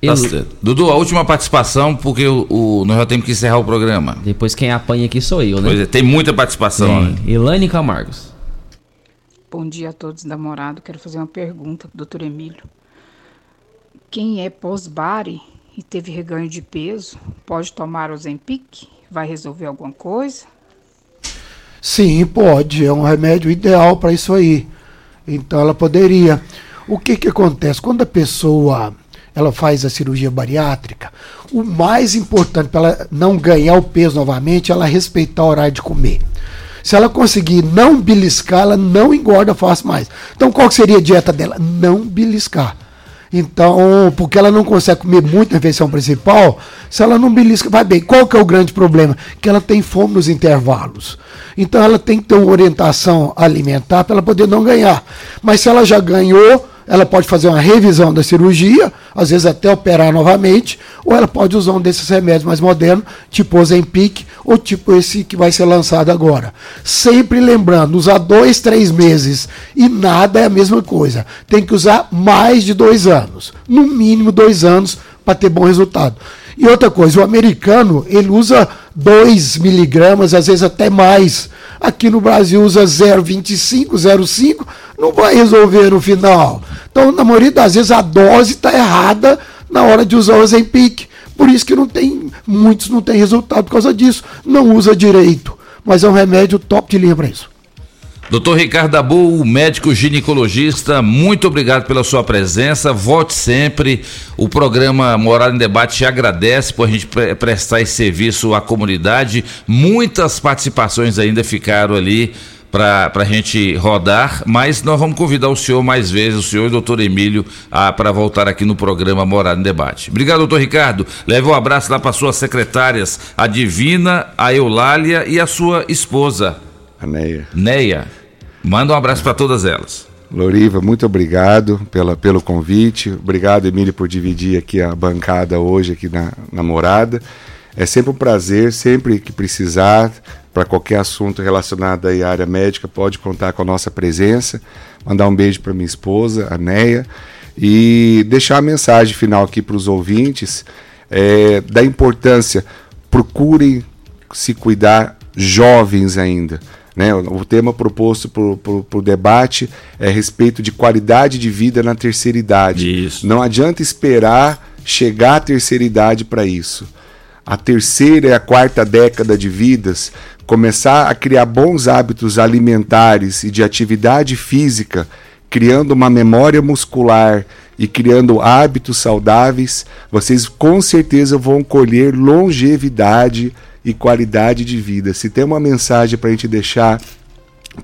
S4: Tá certo. Dudu, a última participação, porque o, o- nós já temos que encerrar o programa.
S5: Depois quem apanha aqui sou eu, né?
S4: Pois é, tem muita participação, né?
S5: Elaine Camargos.
S50: Bom dia a todos da morada. Quero fazer uma pergunta para o doutor Emílio. Quem é pós-bari e teve reganho de peso, pode tomar o Zempic? Vai resolver alguma coisa?
S8: Sim, pode. É um remédio ideal para isso aí. Então ela poderia. O que que acontece quando a pessoa ela faz a cirurgia bariátrica? O mais importante para ela não ganhar o peso novamente, ela respeitar o horário de comer. Se ela conseguir não beliscar, ela não engorda fácil mais. Então, qual seria a dieta dela? Não beliscar. Então, porque ela não consegue comer muito na refeição principal, se ela não belisca, vai bem. Qual que é o grande problema? Que ela tem fome nos intervalos. Então ela tem que ter uma orientação alimentar para ela poder não ganhar. Mas se ela já ganhou, ela pode fazer uma revisão da cirurgia, às vezes até operar novamente, ou ela pode usar um desses remédios mais modernos, tipo Ozempic, ou tipo esse que vai ser lançado agora. Sempre lembrando, usar dois, três meses e nada é a mesma coisa. Tem que usar mais de dois anos, no mínimo dois anos, para ter bom resultado. E outra coisa, o americano, ele usa 2 miligramas, às vezes até mais. Aqui no Brasil usa 0,25, 0,5, não vai resolver no final. Então, na maioria das vezes, a dose está errada na hora de usar o Ozempic. Por isso que não tem, muitos não têm resultado por causa disso. Não usa direito. Mas é um remédio top de linha para isso.
S4: Doutor Ricardo Abu, médico ginecologista, muito obrigado pela sua presença. Volte sempre. O programa Moral em Debate te agradece por a gente pre prestar esse serviço à comunidade. Muitas participações ainda ficaram ali para a gente rodar, mas nós vamos convidar o senhor mais vezes, o senhor e o doutor Emílio, para voltar aqui no programa Morada em Debate. Obrigado, doutor Ricardo. Leve um abraço lá para suas secretárias, a Divina, a Eulália e a sua esposa.
S9: A Neia.
S4: Neia. Manda um abraço para todas elas.
S9: Loriva, muito obrigado pela, pelo convite. Obrigado, Emílio, por dividir aqui a bancada hoje aqui na, na Morada. É sempre um prazer, sempre que precisar, para qualquer assunto relacionado à área médica, pode contar com a nossa presença. Mandar um beijo para minha esposa, a Neia, e deixar a mensagem final aqui para os ouvintes é, da importância. Procurem se cuidar jovens ainda. Né? O tema proposto para o debate é a respeito de qualidade de vida na terceira idade.
S4: Isso.
S9: Não adianta esperar chegar à terceira idade para isso. A terceira e a quarta década de vidas, começar a criar bons hábitos alimentares e de atividade física, criando uma memória muscular e criando hábitos saudáveis, vocês com certeza vão colher longevidade e qualidade de vida. Se tem uma mensagem para a gente deixar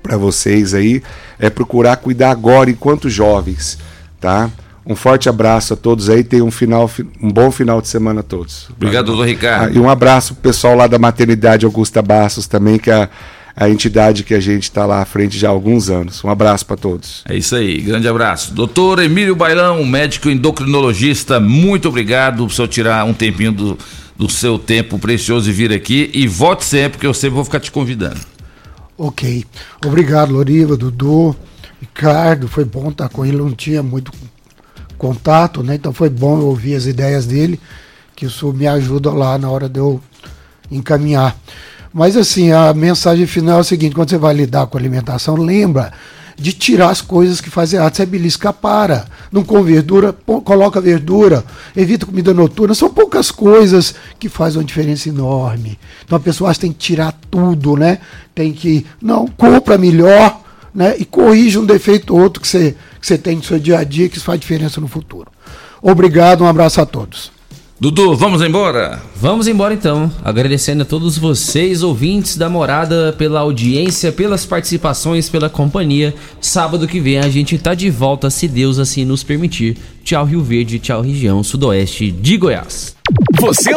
S9: para vocês aí, é procurar cuidar agora enquanto jovens, tá? Um forte abraço a todos aí, tenham um final, um bom final de semana a todos.
S4: Obrigado, doutor Ricardo.
S9: Ah, e um abraço pro pessoal lá da maternidade Augusta Bastos também, que é a, a entidade que a gente está lá à frente já há alguns anos. Um abraço para todos.
S4: É isso aí, grande abraço. Doutor Emílio Bailão, médico endocrinologista, muito obrigado por senhor tirar um tempinho do, do seu tempo precioso e vir aqui. E volte sempre, que eu sempre vou ficar te convidando.
S8: Ok. Obrigado, Loriva, Dudu, Ricardo. Foi bom estar com ele, não tinha muito contato, né? Então foi bom ouvir as ideias dele, que isso me ajuda lá na hora de eu encaminhar. Mas assim, a mensagem final é o seguinte: quando você vai lidar com alimentação, lembra de tirar as coisas que fazem errado. Se é belisca, para. Não com verdura, coloca verdura, evita comida noturna. São poucas coisas que fazem uma diferença enorme. Então a pessoa acha que tem que tirar tudo, né? Tem que. Não, compra melhor, né? E corrige um defeito ou outro que você, que você tem no seu dia a dia, que isso faz diferença no futuro. Obrigado, um abraço a todos.
S4: Dudu, vamos embora?
S5: Vamos embora então, agradecendo a todos vocês, ouvintes da morada, pela audiência, pelas participações, pela companhia. Sábado que vem a gente tá de volta, se Deus assim nos permitir. Tchau, Rio Verde, tchau, região sudoeste de Goiás.
S3: Você